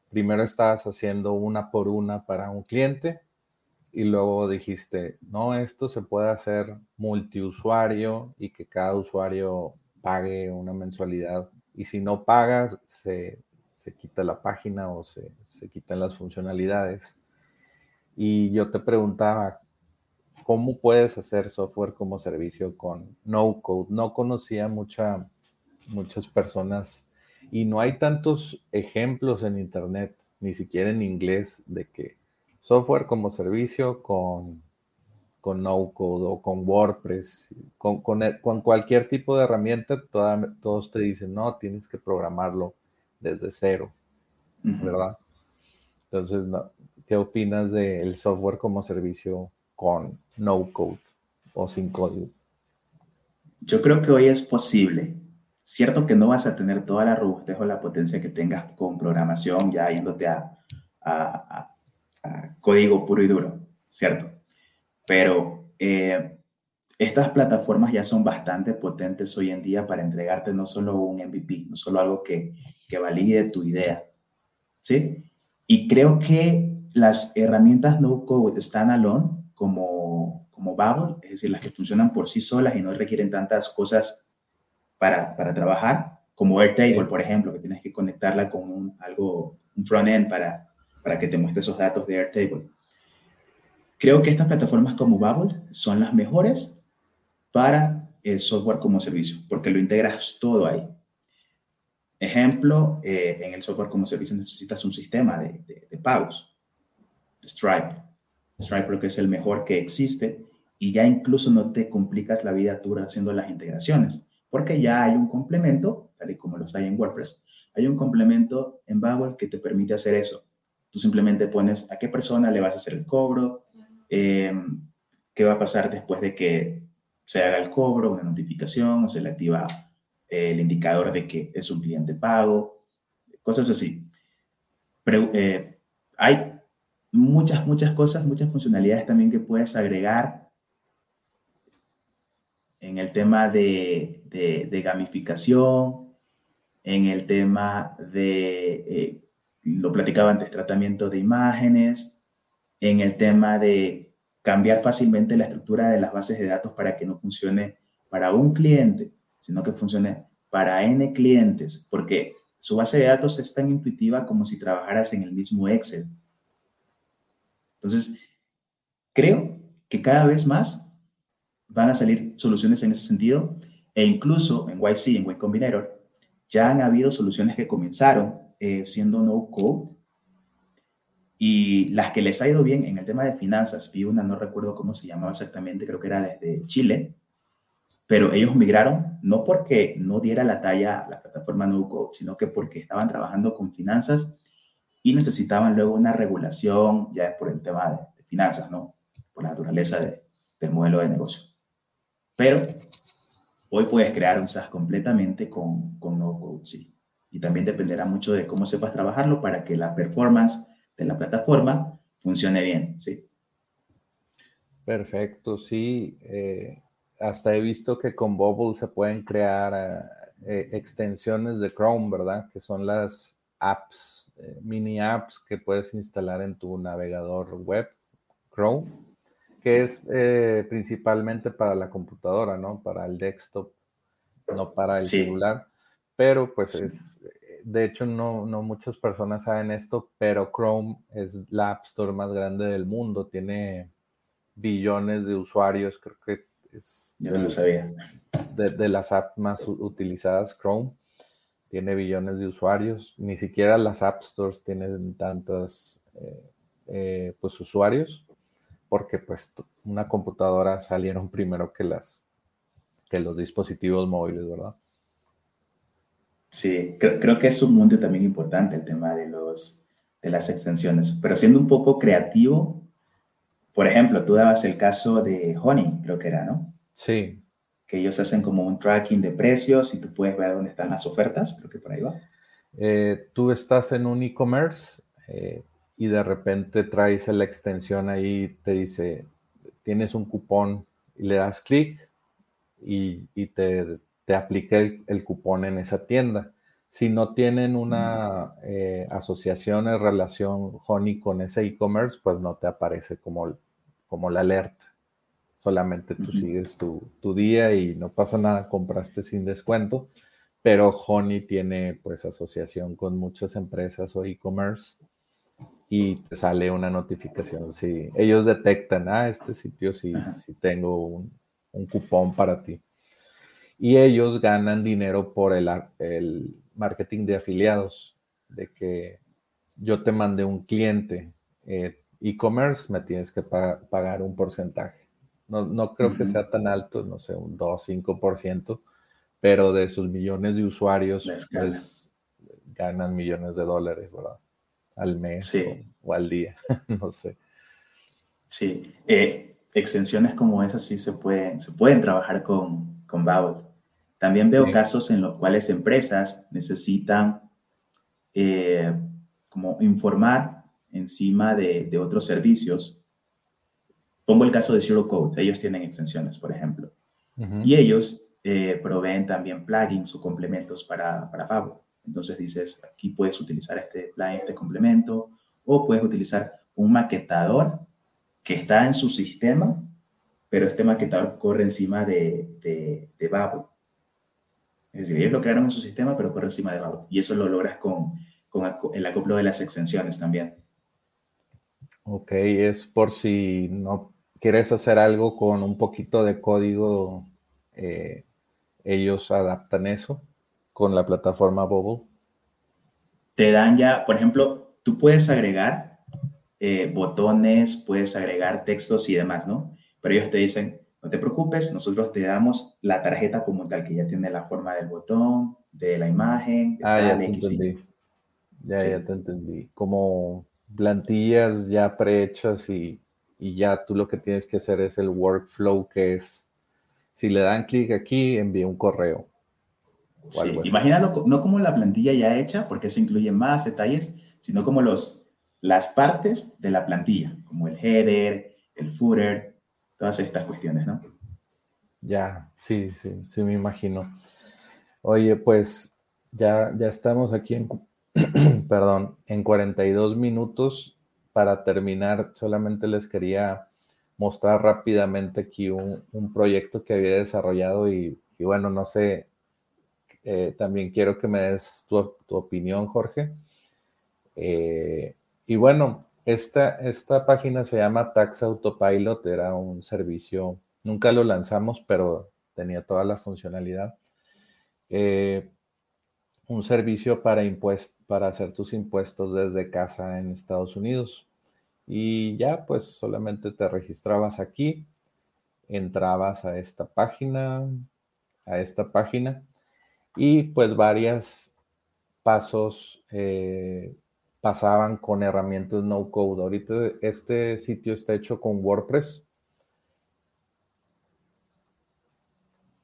primero estabas haciendo una por una para un cliente y luego dijiste, no, esto se puede hacer multiusuario y que cada usuario pague una mensualidad y si no pagas se, quita la página o se, se quitan las funcionalidades. Y yo te preguntaba, cómo puedes hacer software como servicio con no code. No conocía mucha, muchas personas y no hay tantos ejemplos en internet, ni siquiera en inglés, de que software como servicio con, con no code o con WordPress, con, con, cualquier tipo de herramienta, todos te dicen, no, tienes que programarlo desde cero, ¿verdad? Entonces, ¿qué opinas del software como servicio con no code o sin código? Yo creo que hoy es posible. Cierto que no vas a tener toda la robustez o la potencia que tengas con programación, ya yéndote a, a, código puro y duro, ¿cierto? Pero eh, estas plataformas ya son bastante potentes hoy en día para entregarte no solo un MVP, no solo algo que, que valide tu idea, ¿sí? Y creo que las herramientas no code standalone como, como Babel, es decir, las que funcionan por sí solas y no requieren tantas cosas para, para trabajar, como Airtable, por ejemplo, que tienes que conectarla con un, algo, un front-end para, para que te muestre esos datos de Airtable. Creo que estas plataformas como Babel son las mejores para el software como servicio, porque lo integras todo ahí. Ejemplo, eh, en el software como servicio necesitas un sistema de, de, pagos, Stripe. Stripe creo que es el mejor que existe y ya incluso no te complicas la vida tú haciendo las integraciones, porque ya hay un complemento, tal y como los hay en WordPress, hay un complemento en Babel que te permite hacer eso. Tú simplemente pones a qué persona le vas a hacer el cobro, em, qué va a pasar después de que se haga el cobro, una notificación, o se le activa eh, el indicador de que es un cliente pago, cosas así. Pero, eh, hay muchas, muchas cosas, muchas funcionalidades también que puedes agregar en el tema de, de, gamificación, en el tema de, eh, lo platicaba antes, tratamiento de imágenes, en el tema de cambiar fácilmente la estructura de las bases de datos para que no funcione para un cliente, sino que funcione para N clientes, porque su base de datos es tan intuitiva como si trabajaras en el mismo Excel. Entonces, creo que cada vez más van a salir soluciones en ese sentido e incluso en YC, en Y Combinator, ya han habido soluciones que comenzaron eh, siendo no code y las que les ha ido bien en el tema de finanzas, vi una, no recuerdo cómo se llamaba exactamente, creo que era desde Chile, pero ellos migraron no porque no diera la talla la plataforma no code, sino que porque estaban trabajando con finanzas y necesitaban luego una regulación ya por el tema de, finanzas, ¿no? Por la naturaleza del modelo de negocio. Pero hoy puedes crear un SaaS completamente con, con no code, sí. Y también dependerá mucho de cómo sepas trabajarlo para que la performance de la plataforma funcione bien, sí. Perfecto, sí. Eh, hasta he visto que con Bubble se pueden crear eh, extensiones de Chrome, ¿verdad? Que son las apps eh, mini apps que puedes instalar en tu navegador web, Chrome, que es principalmente para la computadora, ¿no? Para el desktop, no para el celular. Pero pues es, de hecho no, no muchas personas saben esto, pero Chrome es la App Store más grande del mundo, tiene billones de usuarios, creo que es... Yo no lo sabía. De, de las apps más utilizadas, Chrome tiene billones de usuarios, ni siquiera las App Stores tienen tantos eh, eh, pues, usuarios, porque pues una computadora salieron primero que las que los dispositivos móviles, ¿verdad? Sí, creo, que es un mundo también importante el tema de, los, de las extensiones, pero siendo un poco creativo, por ejemplo, tú dabas el caso de Honey, creo que era, ¿no? Sí. Que ellos hacen como un tracking de precios y tú puedes ver dónde están las ofertas, creo que por ahí va. Eh, tú estás en un e-commerce eh, y de repente traes la extensión ahí, te dice, tienes un cupón y le das clic y, te, te aplica el, cupón en esa tienda. Si no tienen una eh, asociación en relación Honey con ese e-commerce, pues no te aparece como, como la alerta. Solamente tú sigues tu, día y no pasa nada, compraste sin descuento, pero Honey tiene pues asociación con muchas empresas o e-commerce y te sale una notificación. Si ellos detectan, ah, este sitio sí, sí tengo un, un cupón para ti y ellos ganan dinero por el, el, marketing de afiliados, de que yo te mandé un cliente eh, e-commerce, me tienes que pagar un porcentaje. No, no creo que sea tan alto, no sé, un 2, 5%, pero de sus millones de usuarios, pues, ganan millones de dólares, ¿verdad? Al mes o, al día, no sé. Sí, eh, extensiones como esas sí se pueden, se pueden trabajar con, con Babel. También veo casos en los cuales empresas necesitan eh, como informar encima de, otros servicios. Pongo el caso de Zero Code. Ellos tienen extensiones, por ejemplo. Y ellos eh, proveen también plugins o complementos para, para Fabo. Entonces dices, aquí puedes utilizar este plugin, este complemento, o puedes utilizar un maquetador que está en su sistema, pero este maquetador corre encima de, de, de Babo. Es decir, ellos lo crearon en su sistema, pero por encima de Babel. Y eso lo logras con, el acoplo de las extensiones también. Ok, es por si no quieres hacer algo con un poquito de código, eh, ellos adaptan eso con la plataforma Bubble. Te dan ya, por ejemplo, tú puedes agregar eh, botones, puedes agregar textos y demás, ¿no? Pero ellos te dicen, no te preocupes, nosotros te damos la tarjeta como tal, que ya tiene la forma del botón, de la imagen. ah, ya te entendí. Ya, ya te entendí. Como plantillas ya prehechas y, y ya tú lo que tienes que hacer es el workflow, que es, si le dan clic aquí, envía un correo. Sí, imagínalo no como la plantilla ya hecha, porque se incluyen más detalles, sino como los, las partes de la plantilla, como el header, el footer, todas estas cuestiones, ¿no? Ya, sí, sí, sí me imagino. Oye, pues ya, ya estamos aquí en, perdón, en 42 minutos. Para terminar, solamente les quería mostrar rápidamente aquí un, proyecto que había desarrollado y, bueno, no sé, eh, también quiero que me des tu, opinión, Jorge. Eh, y bueno, esta, esta página se llama Tax Autopilot, era un servicio, nunca lo lanzamos, pero tenía toda la funcionalidad. Eh, un servicio para, para hacer tus impuestos desde casa en Estados Unidos. Y ya, pues solamente te registrabas aquí, entrabas a esta página, a esta página, y pues varios pasos eh, pasaban con herramientas no code. Ahorita este sitio está hecho con WordPress.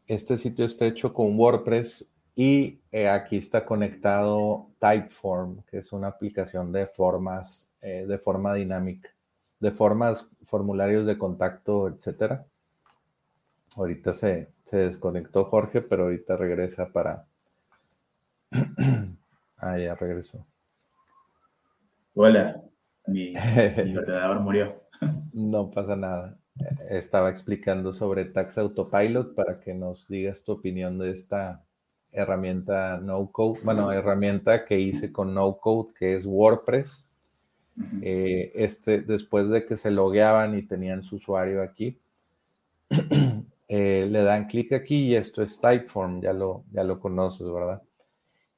Este sitio está hecho con WordPress y eh, aquí está conectado Typeform, que es una aplicación de formas, eh, de forma dinámica, de formas, formularios de contacto, etcétera. Ahorita se, se desconectó Jorge, pero ahorita regresa para. ah, ya regresó. Hola, mi, ordenador murió. No pasa nada. Estaba explicando sobre Tax Autopilot para que nos digas tu opinión de esta herramienta no code, bueno, herramienta que hice con no code, que es WordPress. Eh, este, después de que se logueaban y tenían su usuario aquí, eh, le dan clic aquí y esto es Typeform, ya lo, ya lo conoces, ¿verdad?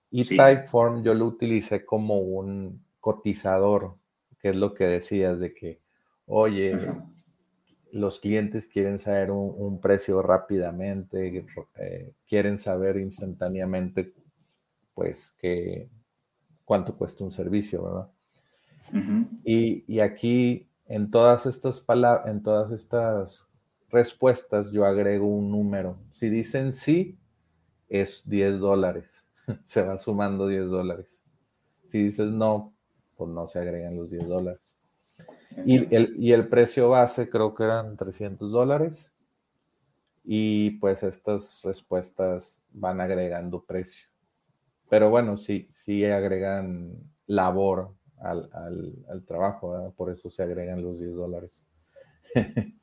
Y Typeform yo lo utilicé como un cotizador, que es lo que decías de que, oye, los clientes quieren saber un, precio rápidamente, eh, quieren saber instantáneamente, pues, que, cuánto cuesta un servicio, ¿verdad? y, y, aquí, en todas estas palabras, en todas estas respuestas, yo agrego un número. Si dicen sí, es 10 dólares. se va sumando 10 dólares. Si dices no, pues no se agregan los 10 dólares. Y el, y el precio base creo que eran 300 dólares. Y pues estas respuestas van agregando precio. Pero bueno, sí, sí agregan labor al, trabajo, por eso se agregan los 10 dólares.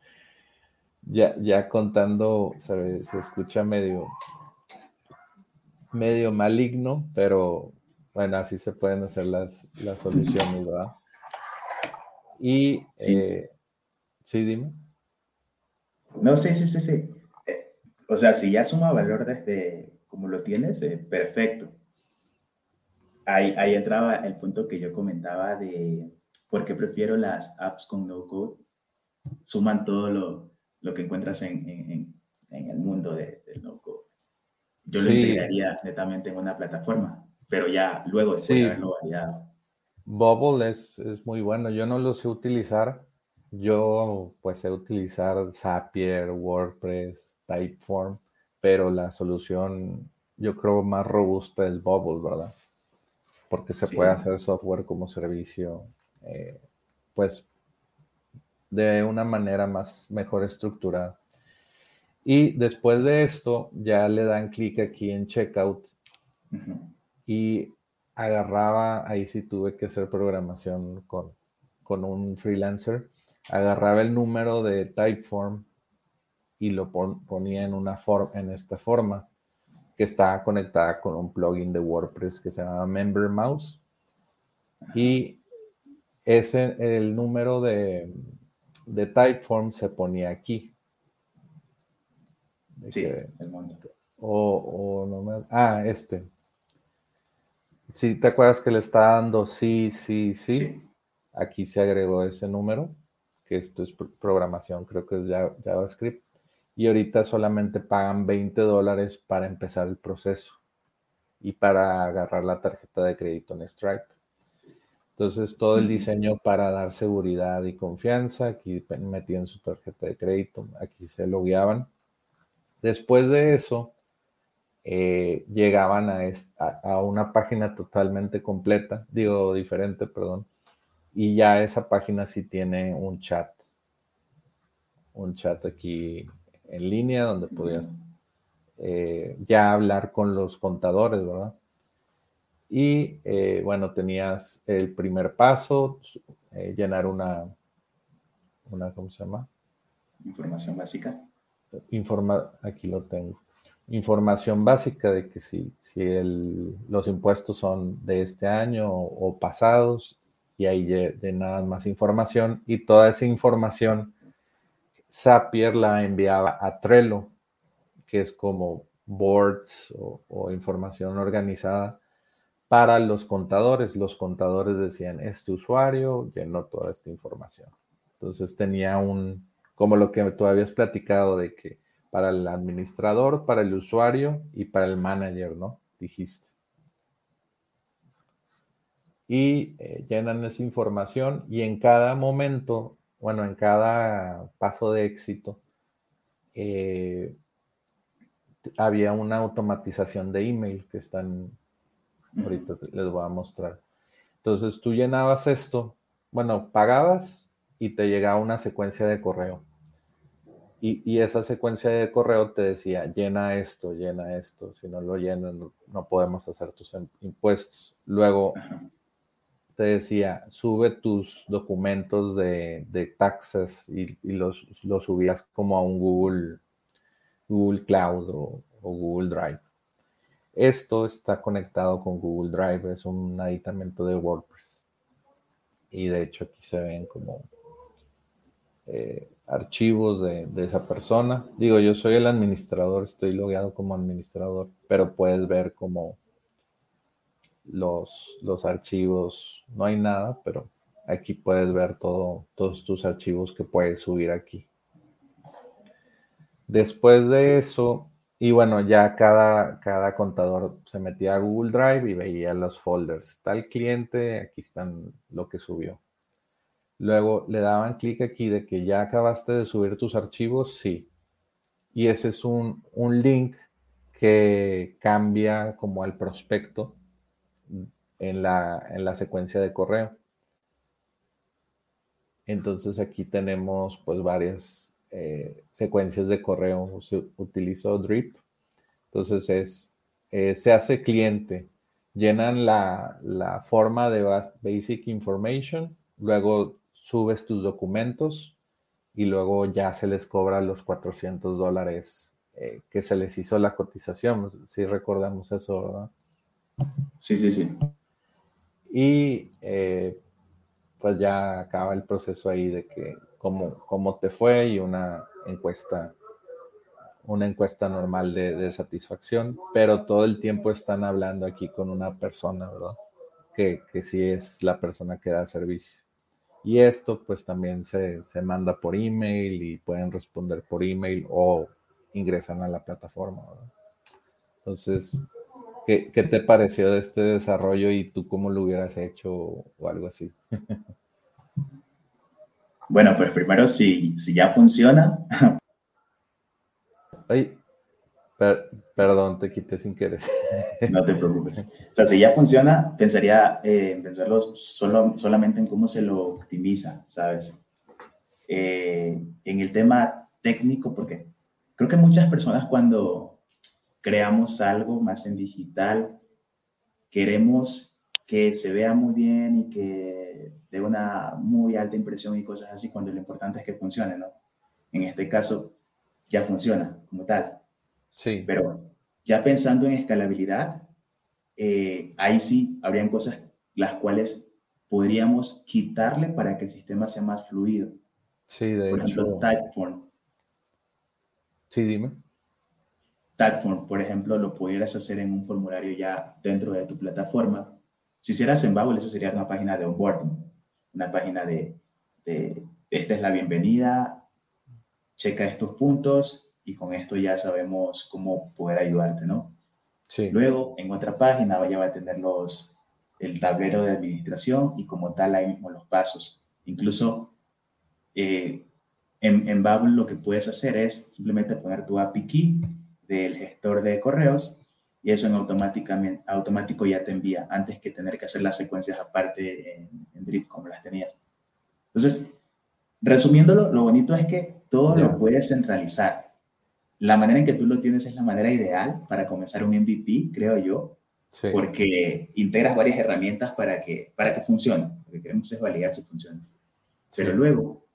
ya, ya contando, se, se escucha medio, medio maligno, pero bueno, así se pueden hacer las, las soluciones, ¿verdad? Y sí. Eh, sí, dime. No, sí, sí, sí, sí. Eh, o sea, si ya suma valor desde como lo tienes, eh, perfecto. Ahí, ahí entraba el punto que yo comentaba de por qué prefiero las apps con no code. Suman todo lo, lo que encuentras en, en, en el mundo de, del no code. Yo lo integraría netamente en una plataforma, pero ya luego de sí. haberlo variado. Bubble es, es, muy bueno. Yo no lo sé utilizar. Yo pues sé utilizar Zapier, WordPress, Typeform, pero la solución yo creo más robusta es Bubble, ¿verdad? Porque se puede hacer software como servicio, eh, pues de una manera más mejor estructurada. Y después de esto, ya le dan clic aquí en checkout y agarraba, ahí sí tuve que hacer programación con, con un freelancer, agarraba el número de Typeform y lo ponía en, una forma en esta forma que está conectada con un plugin de WordPress que se llama Member Mouse. Y ese, el número de, de Typeform se ponía aquí. Sí, el O, o no me, ah, este. Si te acuerdas que le está dando sí, sí, sí, Aquí se agregó ese número, que esto es programación, creo que es JavaScript. Y ahorita solamente pagan 20 dólares para empezar el proceso y para agarrar la tarjeta de crédito en Stripe. Entonces, todo el diseño para dar seguridad y confianza, aquí metían su tarjeta de crédito, aquí se logueaban. Después de eso, eh, llegaban a, una página totalmente completa, digo diferente, perdón, y ya esa página sí tiene un chat, un chat aquí en línea donde podías eh, ya hablar con los contadores, ¿verdad? Y eh, bueno, tenías el primer paso, llenar una, una, ¿cómo se llama? Información básica. Informa, aquí lo tengo información básica de que si, si los impuestos son de este año o, pasados, y ahí nada más información, y toda esa información Zapier la enviaba a Trello, que es como boards o, o información organizada para los contadores. Los contadores decían, este usuario llenó toda esta información. Entonces tenía un, como lo que tú habías platicado de que para el administrador, para el usuario y para el manager, ¿no? Dijiste. Y eh, llenan esa información y en cada momento, bueno, en cada paso de éxito, eh, había una automatización de email que están, ahorita les voy a mostrar. Entonces tú llenabas esto, bueno, pagabas y te llegaba una secuencia de correo y, esa secuencia de correo te decía, llena esto, llena esto, si no lo llenas no, podemos hacer tus impuestos. Luego te decía, sube tus documentos de, de taxes y, los, los, subías como a un Google, Google Cloud o, o, Google Drive. Esto está conectado con Google Drive, es un aditamento de WordPress. Y de hecho aquí se ven como eh, archivos de, esa persona. Digo, yo soy el administrador, estoy logueado como administrador, pero puedes ver como los, los archivos, no hay nada, pero aquí puedes ver todo, todos tus archivos que puedes subir aquí. Después de eso, y bueno, ya cada, cada contador se metía a Google Drive y veía los folders. Tal cliente, aquí están lo que subió. Luego le daban clic aquí de que ya acabaste de subir tus archivos, sí. Y ese es un, un link que cambia como el prospecto en la, en la secuencia de correo. Entonces aquí tenemos pues varias eh, secuencias de correo. Se utilizó Drip. Entonces es, eh, se hace cliente. Llenan la, la forma de Basic Information, luego subes tus documentos y luego ya se les cobra los 400 dólares eh, que se les hizo la cotización. Si recordamos eso, ¿verdad? Sí, sí, sí. Y eh, pues ya acaba el proceso ahí de que cómo, cómo te fue y una encuesta, una encuesta normal de, de, satisfacción, pero todo el tiempo están hablando aquí con una persona, ¿verdad? Que, que sí es la persona que da servicio. Y esto pues también se, se manda por email y pueden responder por email o ingresan a la plataforma, ¿verdad? Entonces, ¿Qué, ¿Qué, te pareció de este desarrollo y tú cómo lo hubieras hecho o algo así? Bueno, pues primero, si, si ya funciona. Ay, per, perdón, te quité sin querer. No te preocupes. O sea, si ya funciona, pensaría eh, en pensarlo solo, solamente en cómo se lo optimiza, ¿sabes? Eh, en el tema técnico, porque creo que muchas personas cuando creamos algo más en digital, queremos que se vea muy bien y que dé una muy alta impresión y cosas así, cuando lo importante es que funcione, ¿no? En este caso, ya funciona como tal. Sí. Pero ya pensando en escalabilidad, eh, ahí sí habrían cosas las cuales podríamos quitarle para que el sistema sea más fluido. Sí, de por hecho. Ejemplo, Typeform. Sí, dime. Typeform, por ejemplo, lo pudieras hacer en un formulario ya dentro de tu plataforma. Si hicieras en Babel, eso sería una página de onboarding, una página de, de, esta es la bienvenida, checa estos puntos y con esto ya sabemos cómo poder ayudarte, ¿no? Sí. Luego, en otra página ya va a tener los, el tablero de administración y como tal ahí mismo los pasos. Incluso eh, en, en Babel lo que puedes hacer es simplemente poner tu API key del gestor de correos y eso en automáticamente, automático ya te envía antes que tener que hacer las secuencias aparte en, en Drip como las tenías. Entonces, resumiéndolo, lo bonito es que todo yeah. lo puedes centralizar. La manera en que tú lo tienes es la manera ideal para comenzar un MVP, creo yo, sí. porque integras varias herramientas para que, para que funcione. Lo que queremos es validar si funciona. Pero sí. luego,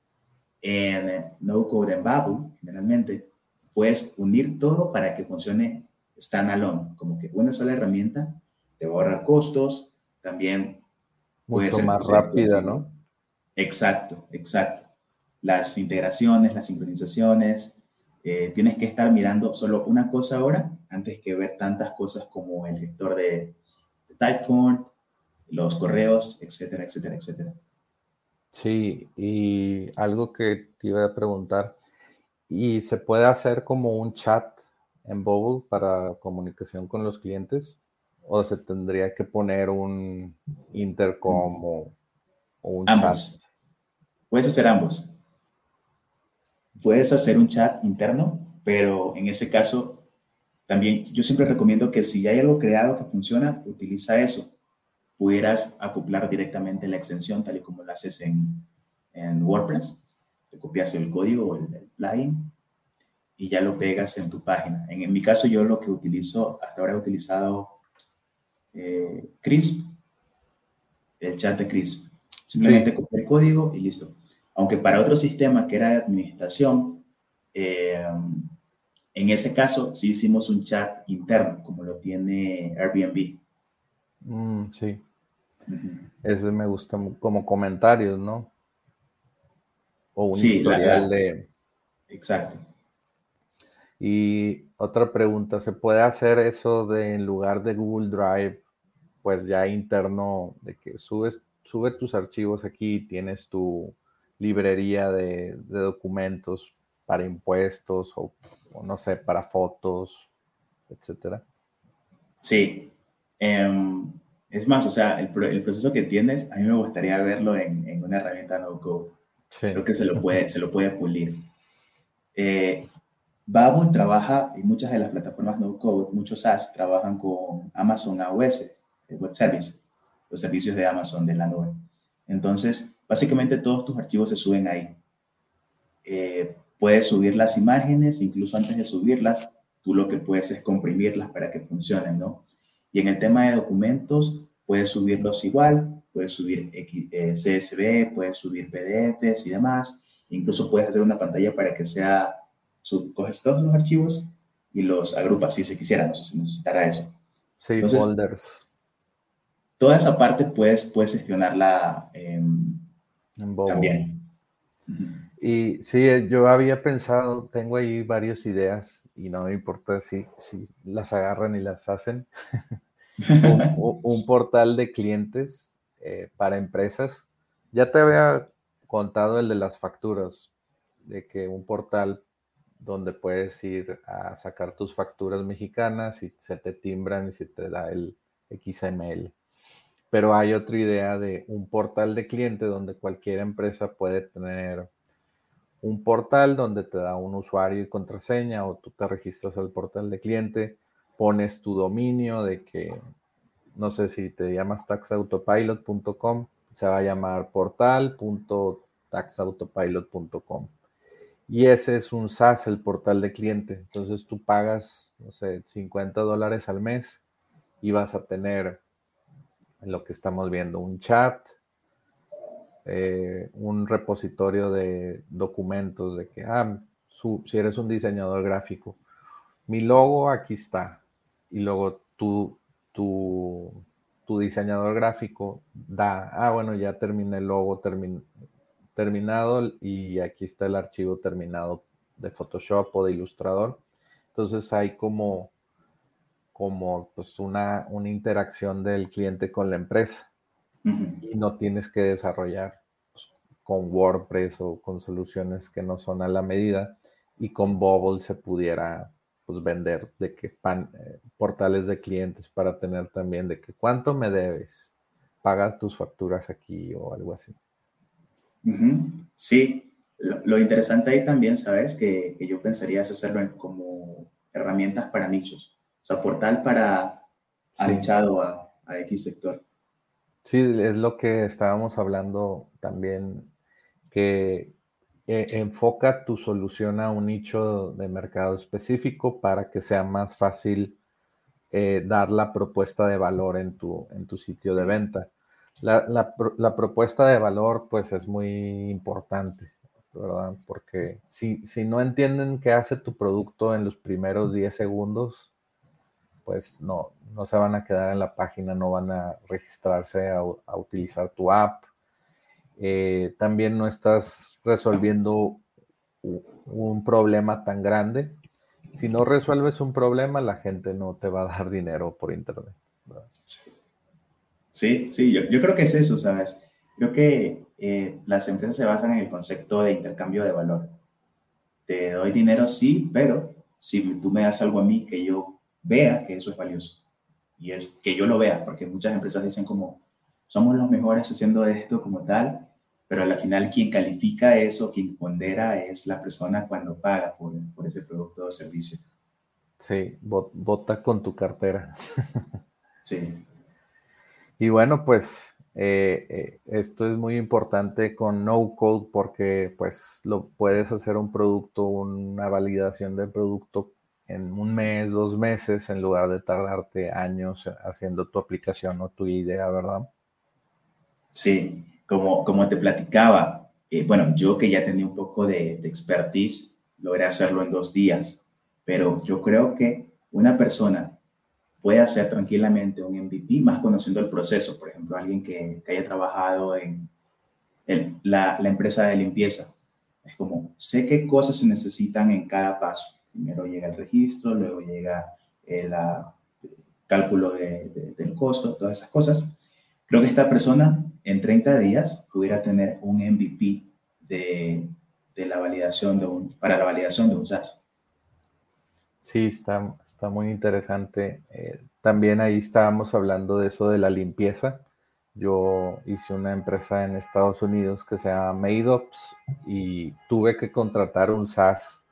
en No Code en Babu, generalmente, puedes unir todo para que funcione standalone, como que una sola herramienta te va a ahorrar costos, también puede Mucho ser más rápida, ¿no? Exacto, exacto. Las integraciones, las sincronizaciones, eh, tienes que estar mirando solo una cosa ahora antes que ver tantas cosas como el lector de, de Typeform, los correos, etcétera, etcétera, etcétera. Sí, y algo que te iba a preguntar, ¿y se puede hacer como un chat en Bubble para comunicación con los clientes? ¿O se tendría que poner un intercom o, o un ambos. chat? Puedes hacer ambos. Puedes hacer un chat interno, pero en ese caso también yo siempre recomiendo que si hay algo creado que funciona, utiliza eso. Pudieras acoplar directamente la extensión tal y como lo haces en, en WordPress. Te copias el código o el, el plugin y ya lo pegas en tu página. En, en, mi caso, yo lo que utilizo, hasta ahora he utilizado eh, Crisp, el chat de Crisp. Simplemente sí. el código y listo. Aunque para otro sistema que era de administración, eh, en ese caso sí hicimos un chat interno, como lo tiene Airbnb. Mm, sí. Uh -huh. Ese me gusta como comentarios, ¿no? O un sí, historial de... Exacto. Y otra pregunta, ¿se puede hacer eso de en lugar de Google Drive, pues ya interno, de que subes, sube tus archivos aquí y tienes tu librería de, de documentos, para impuestos o, no sé, para fotos, etcétera. Sí. Em, es más, o sea, el, proceso que tienes, a mí me gustaría verlo en, una herramienta no code. Creo que se lo puede, se lo puede pulir. Eh, Babel trabaja en muchas de las plataformas no code, muchos SaaS trabajan con Amazon AWS, Web Service, los servicios de Amazon de la nube. Entonces, básicamente todos tus archivos se suben ahí. Eh, puedes subir las imágenes, incluso antes de subirlas, tú lo que puedes es comprimirlas para que funcionen, ¿no? Y en el tema de documentos, puedes subirlos igual, puedes subir eh, CSV, puedes subir PDFs y demás. Incluso puedes hacer una pantalla para que sea, coges todos los archivos y los agrupas si se quisiera, no sé si necesitará eso. Sí, folders. Toda esa parte puedes, puedes gestionarla en también. Y sí, yo había pensado, tengo ahí varias ideas y no me importa si, si las agarran y las hacen. un, portal de clientes eh, para empresas. Ya te había contado el de las facturas, de que un portal donde puedes ir a sacar tus facturas mexicanas y se te timbran y se te da el XML. Pero hay otra idea de un portal de cliente donde cualquier empresa puede tener un portal donde te da un usuario y contraseña o tú te registras al portal de cliente, pones tu dominio de que, no sé si te llamas taxautopilot.com, se va a llamar portal.taxautopilot.com. Y ese es un SaaS, el portal de cliente. Entonces tú pagas, no sé, 50 dólares al mes y vas a tener lo que estamos viendo, un chat, eh, un repositorio de documentos de que, ah, si eres un diseñador gráfico, mi logo aquí está. Y luego tu, tu, tu diseñador gráfico da, ah, bueno, ya terminé el logo terminado y aquí está el archivo terminado de Photoshop o de Illustrator. Entonces hay como, como pues una, una interacción del cliente con la empresa y no tienes que desarrollar pues, con WordPress o con soluciones que no son a la medida y con Bubble se pudiera pues vender de que pan, eh, portales de clientes para tener también de que cuánto me debes, pagas tus facturas aquí o algo así. Sí, lo, interesante ahí también, ¿sabes? Que, yo pensaría es hacerlo como herramientas para nichos, sea, portal para sí. a, a X sector. Sí, es lo que estábamos hablando también, que eh, enfoca tu solución a un nicho de mercado específico para que sea más fácil eh, dar la propuesta de valor en tu, en tu sitio de venta. La, la, propuesta de valor, pues, es muy importante, ¿verdad? Porque si, si no entienden qué hace tu producto en los primeros 10 segundos, pues no, no se van a quedar en la página, no van a registrarse a, utilizar tu app. Eh, también no estás resolviendo un problema tan grande. Si no resuelves un problema, la gente no te va a dar dinero por internet. Sí, sí, yo, yo, creo que es eso, ¿sabes? Creo que eh, las empresas se basan en el concepto de intercambio de valor. Te doy dinero, sí, pero si tú me das algo a mí que yo vea que eso es valioso. Y es que yo lo vea, porque muchas empresas dicen como, somos los mejores haciendo esto como tal, pero al final quien califica eso, quien pondera es la persona cuando paga por, por ese producto o servicio. Sí, vota con tu cartera. sí. Y bueno, pues eh, eh, esto es muy importante con no code porque pues lo puedes hacer un producto, una validación del producto en un mes, dos meses, en lugar de tardarte años haciendo tu aplicación o tu idea, ¿verdad? Sí, como, como te platicaba, eh, bueno, yo que ya tenía un poco de, de expertise, logré hacerlo en dos días, pero yo creo que una persona puede hacer tranquilamente un MVP más conociendo el proceso, por ejemplo, alguien que, que haya trabajado en, en la, la empresa de limpieza. Es como, sé qué cosas se necesitan en cada paso Primero llega el registro, luego llega el cálculo del costo, todas esas cosas. Creo que esta persona en 30 días pudiera tener un MVP de de la validación de un, para la validación de un SaaS. Sí, está, está muy interesante. Eh, también ahí estábamos hablando de eso de la limpieza. Yo hice una empresa en Estados Unidos que se llama MadeOps y tuve que contratar un SaaS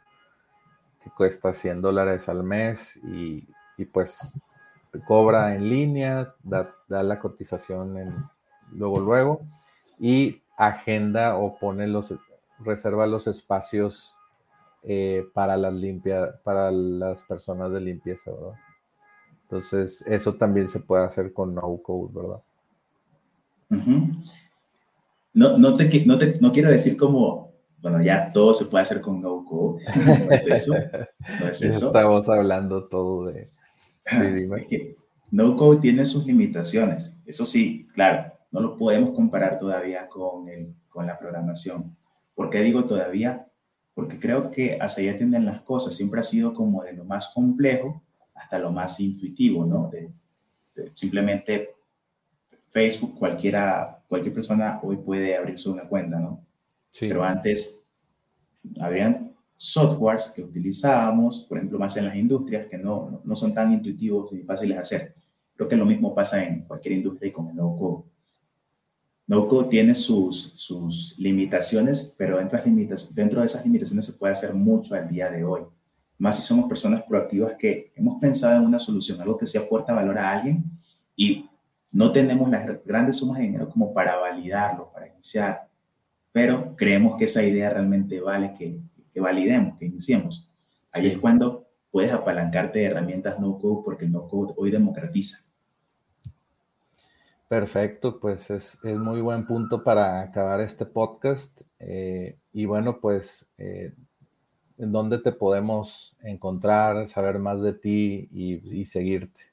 que cuesta 100 dólares al mes y, y pues cobra en línea, da, da la cotización luego, luego y agenda o pone los, reserva los espacios eh, para las limpia, para las personas de limpieza, ¿verdad? Entonces, eso también se puede hacer con no code, ¿verdad? no, no, te, no, te, no quiero decir como, bueno, ya todo se puede hacer con no code. No es eso. No es eso. Estamos hablando todo de... Es que no code tiene sus limitaciones. Eso sí, claro, no lo podemos comparar todavía con, el, con la programación. ¿Por qué digo todavía? Porque creo que hacia allá tienden las cosas. Siempre ha sido como de lo más complejo hasta lo más intuitivo, ¿no? De, simplemente Facebook, cualquiera, cualquier persona hoy puede abrirse una cuenta, ¿no? Sí. Pero antes habían softwares que utilizábamos, por ejemplo, más en las industrias, que no, no son tan intuitivos y fáciles de hacer. Creo que lo mismo pasa en cualquier industria y con el no code. No code tiene sus, sus limitaciones, pero dentro de, limitaciones, dentro de esas limitaciones se puede hacer mucho al día de hoy. Más si somos personas proactivas que hemos pensado en una solución, algo que se aporta valor a alguien y no tenemos las grandes sumas de dinero como para validarlo, para iniciar, pero creemos que esa idea realmente vale que, que validemos, que iniciemos. Ahí es cuando puedes apalancarte de herramientas no-code porque el no-code hoy democratiza. Perfecto, pues es, es, muy buen punto para acabar este podcast. Eh, y bueno, pues, eh, ¿en dónde te podemos encontrar, saber más de ti y, y seguirte?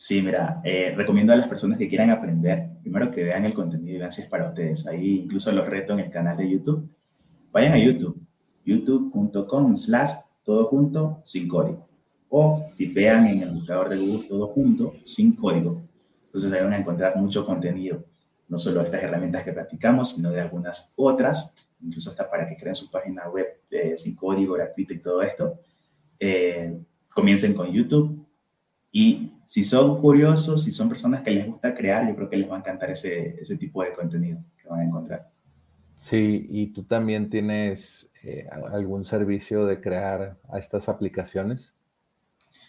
Sí, mira, eh, recomiendo a las personas que quieran aprender, primero que vean el contenido y gracias para ustedes. Ahí incluso los reto en el canal de YouTube. Vayan a YouTube, youtube.com slash todo junto sin código. O tipean en el buscador de Google todo junto sin código entonces ahí van a encontrar mucho contenido, no solo estas herramientas que practicamos, sino de algunas otras, incluso hasta para que creen su página web eh, sin código, gratuito y todo esto. Eh, comiencen con YouTube y si son curiosos, si son personas que les gusta crear, yo creo que les va a encantar ese, ese tipo de contenido que van a encontrar. Sí, y tú también tienes eh, algún servicio de crear a estas aplicaciones.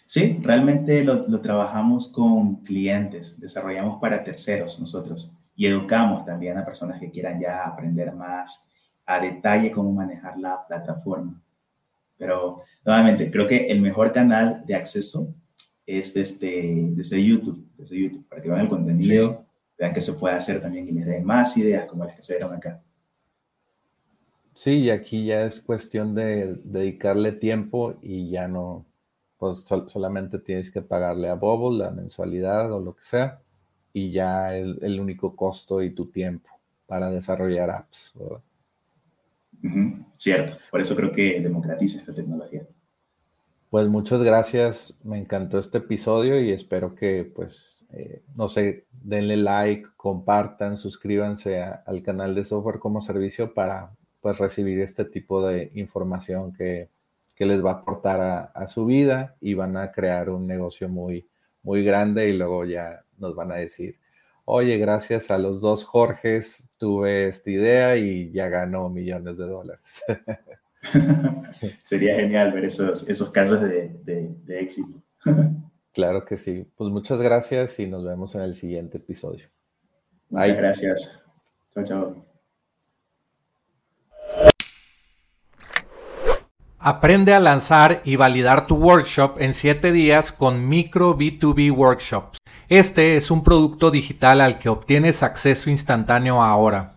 Sí, realmente lo, trabajamos con clientes, desarrollamos para terceros nosotros y educamos también a personas que quieran ya aprender más a detalle cómo manejar la plataforma. Pero nuevamente, creo que el mejor canal de acceso es desde, desde YouTube, desde YouTube, para que vean el contenido, vean que se puede hacer también y les den más ideas como las que se dieron acá. Sí, y aquí ya es cuestión de dedicarle tiempo y ya no, pues solamente tienes que pagarle a Bubble la mensualidad o lo que sea, y ya es el único costo y tu tiempo para desarrollar apps. Cierto, por eso creo que democratiza esta tecnología. Pues muchas gracias, me encantó este episodio y espero que, pues, eh, no sé, denle like, compartan, suscríbanse al canal de Software como Servicio para, pues, recibir este tipo de información que que les va a aportar a, su vida y van a crear un negocio muy, muy grande y luego ya nos van a decir, oye, gracias a los dos Jorges tuve esta idea y ya ganó millones de dólares. Sería genial ver esos, esos casos de, de éxito. claro que sí. Pues muchas gracias y nos vemos en el siguiente episodio. Muchas gracias. Chao, chao. Aprende a lanzar y validar tu workshop en 7 días con Micro B2B Workshops. Este es un producto digital al que obtienes acceso instantáneo ahora.